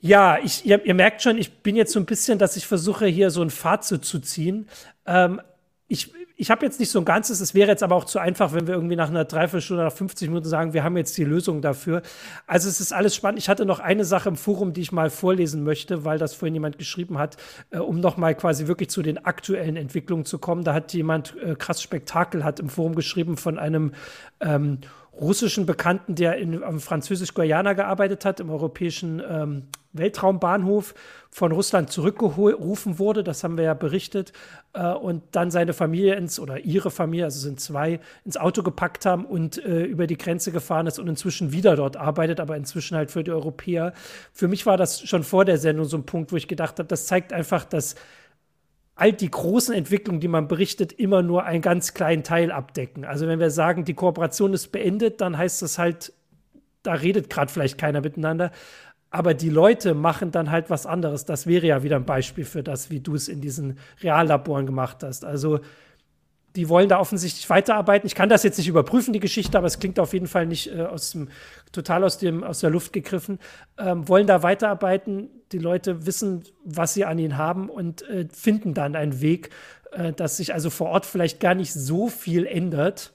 Ja, ich, ihr, ihr, merkt schon, ich bin jetzt so ein bisschen, dass ich versuche, hier so ein Fazit zu ziehen. Ähm, ich ich habe jetzt nicht so ein ganzes, es wäre jetzt aber auch zu einfach, wenn wir irgendwie nach einer Dreiviertelstunde, nach 50 Minuten sagen, wir haben jetzt die Lösung dafür. Also es ist alles spannend. Ich hatte noch eine Sache im Forum, die ich mal vorlesen möchte, weil das vorhin jemand geschrieben hat, äh, um nochmal quasi wirklich zu den aktuellen Entwicklungen zu kommen. Da hat jemand äh, krass Spektakel hat im Forum geschrieben von einem ähm, russischen Bekannten, der in, am Französisch-Guayana gearbeitet hat, im europäischen ähm, Weltraumbahnhof von Russland zurückgerufen wurde, das haben wir ja berichtet, äh, und dann seine Familie ins, oder ihre Familie, also sind zwei, ins Auto gepackt haben und äh, über die Grenze gefahren ist und inzwischen wieder dort arbeitet, aber inzwischen halt für die Europäer. Für mich war das schon vor der Sendung so ein Punkt, wo ich gedacht habe, das zeigt einfach, dass all die großen Entwicklungen, die man berichtet, immer nur einen ganz kleinen Teil abdecken. Also wenn wir sagen, die Kooperation ist beendet, dann heißt das halt, da redet gerade vielleicht keiner miteinander. Aber die Leute machen dann halt was anderes. Das wäre ja wieder ein Beispiel für das, wie du es in diesen Reallaboren gemacht hast. Also die wollen da offensichtlich weiterarbeiten. Ich kann das jetzt nicht überprüfen, die Geschichte, aber es klingt auf jeden Fall nicht äh, aus dem, total aus, dem, aus der Luft gegriffen. Ähm, wollen da weiterarbeiten. Die Leute wissen, was sie an ihnen haben und äh, finden dann einen Weg, äh, dass sich also vor Ort vielleicht gar nicht so viel ändert,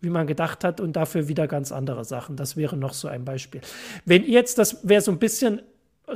wie man gedacht hat und dafür wieder ganz andere Sachen. Das wäre noch so ein Beispiel. Wenn ihr jetzt, das wäre so ein bisschen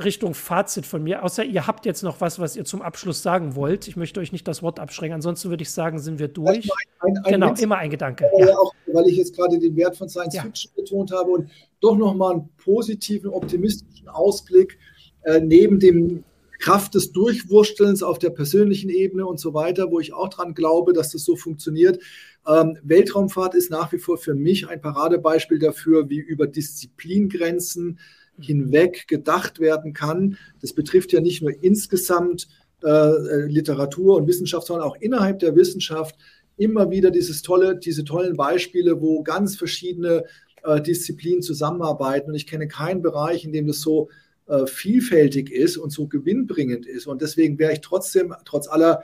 Richtung Fazit von mir, außer ihr habt jetzt noch was, was ihr zum Abschluss sagen wollt. Ich möchte euch nicht das Wort abschränken. Ansonsten würde ich sagen, sind wir durch. Ein, ein, ein genau, Witz, immer ein Gedanke. Ja. Auch, weil ich jetzt gerade den Wert von Science ja. Fiction betont habe und doch nochmal einen positiven, optimistischen Ausblick äh, neben dem Kraft des Durchwurstelns auf der persönlichen Ebene und so weiter, wo ich auch dran glaube, dass das so funktioniert. Ähm, Weltraumfahrt ist nach wie vor für mich ein Paradebeispiel dafür, wie über Disziplingrenzen hinweg gedacht werden kann. Das betrifft ja nicht nur insgesamt äh, Literatur und Wissenschaft, sondern auch innerhalb der Wissenschaft immer wieder dieses tolle, diese tollen Beispiele, wo ganz verschiedene äh, Disziplinen zusammenarbeiten. Und ich kenne keinen Bereich, in dem das so äh, vielfältig ist und so gewinnbringend ist. Und deswegen wäre ich trotzdem, trotz aller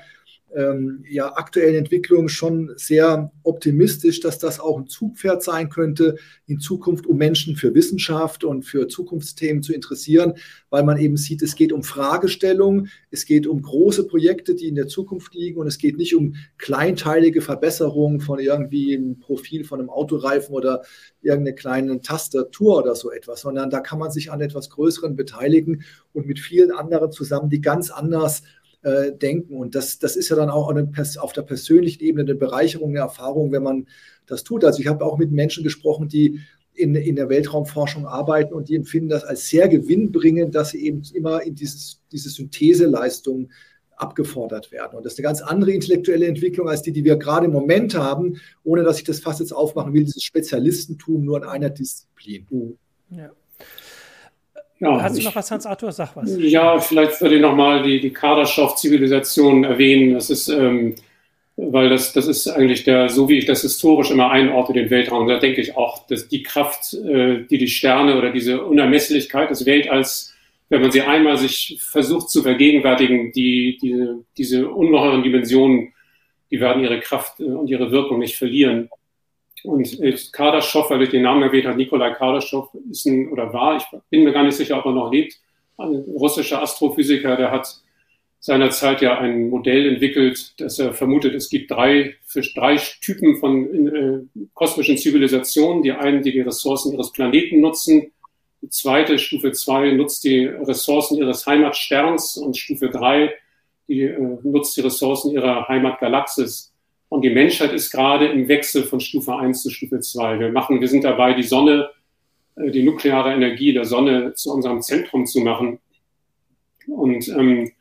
ähm, ja, aktuellen Entwicklungen schon sehr optimistisch, dass das auch ein Zugpferd sein könnte in Zukunft, um Menschen für Wissenschaft und für Zukunftsthemen zu interessieren, weil man eben sieht, es geht um Fragestellungen, es geht um große Projekte, die in der Zukunft liegen und es geht nicht um kleinteilige Verbesserungen von irgendwie einem Profil von einem Autoreifen oder irgendeine kleine Tastatur oder so etwas, sondern da kann man sich an etwas Größeren beteiligen und mit vielen anderen zusammen, die ganz anders äh, denken. Und das, das ist ja dann auch eine, auf der persönlichen Ebene eine Bereicherung, eine Erfahrung, wenn man das tut. Also ich habe auch mit Menschen gesprochen, die in, in der Weltraumforschung arbeiten und die empfinden das als sehr gewinnbringend, dass sie eben immer in dieses, diese Syntheseleistung abgefordert werden. Und das ist eine ganz andere intellektuelle Entwicklung als die, die wir gerade im Moment haben, ohne dass ich das fast jetzt aufmachen will, dieses Spezialistentum nur in einer Disziplin. Ja. Ja, Hast du noch was, Hans-Arthur? Sag was. Ja, vielleicht würde ich nochmal die, die Kardaschow-Zivilisation erwähnen. Das ist, ähm, weil das, das ist eigentlich der, so wie ich das historisch immer einordne, den Weltraum. Da denke ich auch, dass die Kraft, äh, die die Sterne oder diese Unermesslichkeit des Weltalls, wenn man sie einmal sich versucht zu vergegenwärtigen, die, diese, diese ungeheuren Dimensionen, die werden ihre Kraft äh, und ihre Wirkung nicht verlieren. Und Kardaschow, weil ich den Namen erwähnt habe, Nikolai Kardaschow ist ein, oder war, ich bin mir gar nicht sicher, ob er noch lebt, ein russischer Astrophysiker, der hat seinerzeit ja ein Modell entwickelt, dass er vermutet, es gibt drei, für drei Typen von äh, kosmischen Zivilisationen. Die einen, die die Ressourcen ihres Planeten nutzen. Die zweite, Stufe zwei, nutzt die Ressourcen ihres Heimatsterns und Stufe drei, die äh, nutzt die Ressourcen ihrer Heimatgalaxis. Und die Menschheit ist gerade im Wechsel von Stufe eins zu Stufe zwei. Wir machen, wir sind dabei, die Sonne, äh, die nukleare Energie der Sonne zu unserem Zentrum zu machen. Und ähm,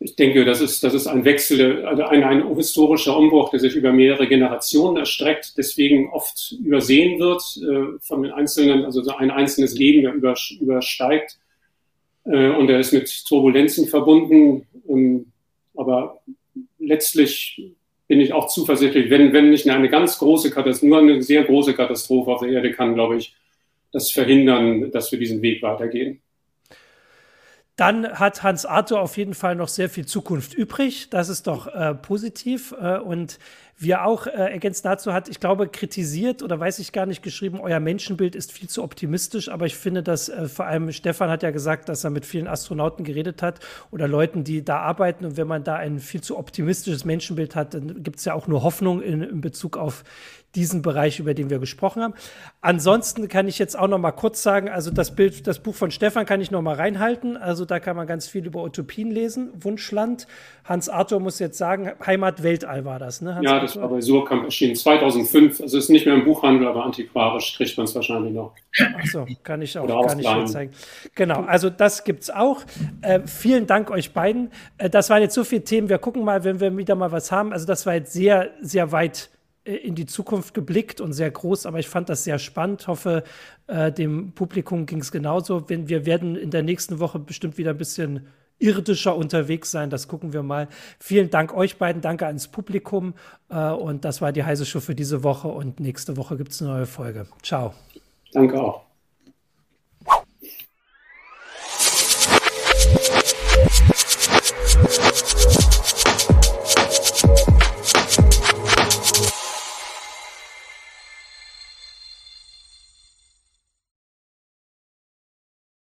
ich denke, das ist, das ist ein Wechsel, also ein, ein historischer Umbruch, der sich über mehrere Generationen erstreckt, deswegen oft übersehen wird äh, von den Einzelnen, also so ein einzelnes Leben, der über, übersteigt. Äh, und er ist mit Turbulenzen verbunden. Ähm, aber letztlich bin ich auch zuversichtlich, wenn, wenn nicht eine ganz große Katastrophe, nur eine sehr große Katastrophe auf der Erde kann, glaube ich, das verhindern, dass wir diesen Weg weitergehen dann hat Hans Arthur auf jeden Fall noch sehr viel Zukunft übrig. Das ist doch äh, positiv. Äh, und wir auch äh, ergänzt dazu hat, ich glaube, kritisiert oder weiß ich gar nicht geschrieben, euer Menschenbild ist viel zu optimistisch. Aber ich finde, dass äh, vor allem Stefan hat ja gesagt, dass er mit vielen Astronauten geredet hat oder Leuten, die da arbeiten. Und wenn man da ein viel zu optimistisches Menschenbild hat, dann gibt es ja auch nur Hoffnung in, in Bezug auf diesen Bereich, über den wir gesprochen haben. Ansonsten kann ich jetzt auch noch mal kurz sagen, also das Bild, das Buch von Stefan kann ich noch mal reinhalten. Also da kann man ganz viel über Utopien lesen. Wunschland. Hans Arthur muss jetzt sagen, Heimat Weltall war das, ne? Hans ja, das war bei Surkamp erschienen 2005. Also ist nicht mehr im Buchhandel, aber antiquarisch kriegt man es wahrscheinlich noch. Achso, kann ich auch gar nicht zeigen. Genau, also das gibt es auch. Äh, vielen Dank euch beiden. Äh, das waren jetzt so viele Themen. Wir gucken mal, wenn wir wieder mal was haben. Also das war jetzt sehr, sehr weit in die Zukunft geblickt und sehr groß, aber ich fand das sehr spannend. Hoffe, äh, dem Publikum ging es genauso. Wenn, wir werden in der nächsten Woche bestimmt wieder ein bisschen irdischer unterwegs sein. Das gucken wir mal. Vielen Dank euch beiden, danke ans Publikum. Äh, und das war die heiße Show für diese Woche und nächste Woche gibt es eine neue Folge. Ciao. Danke auch.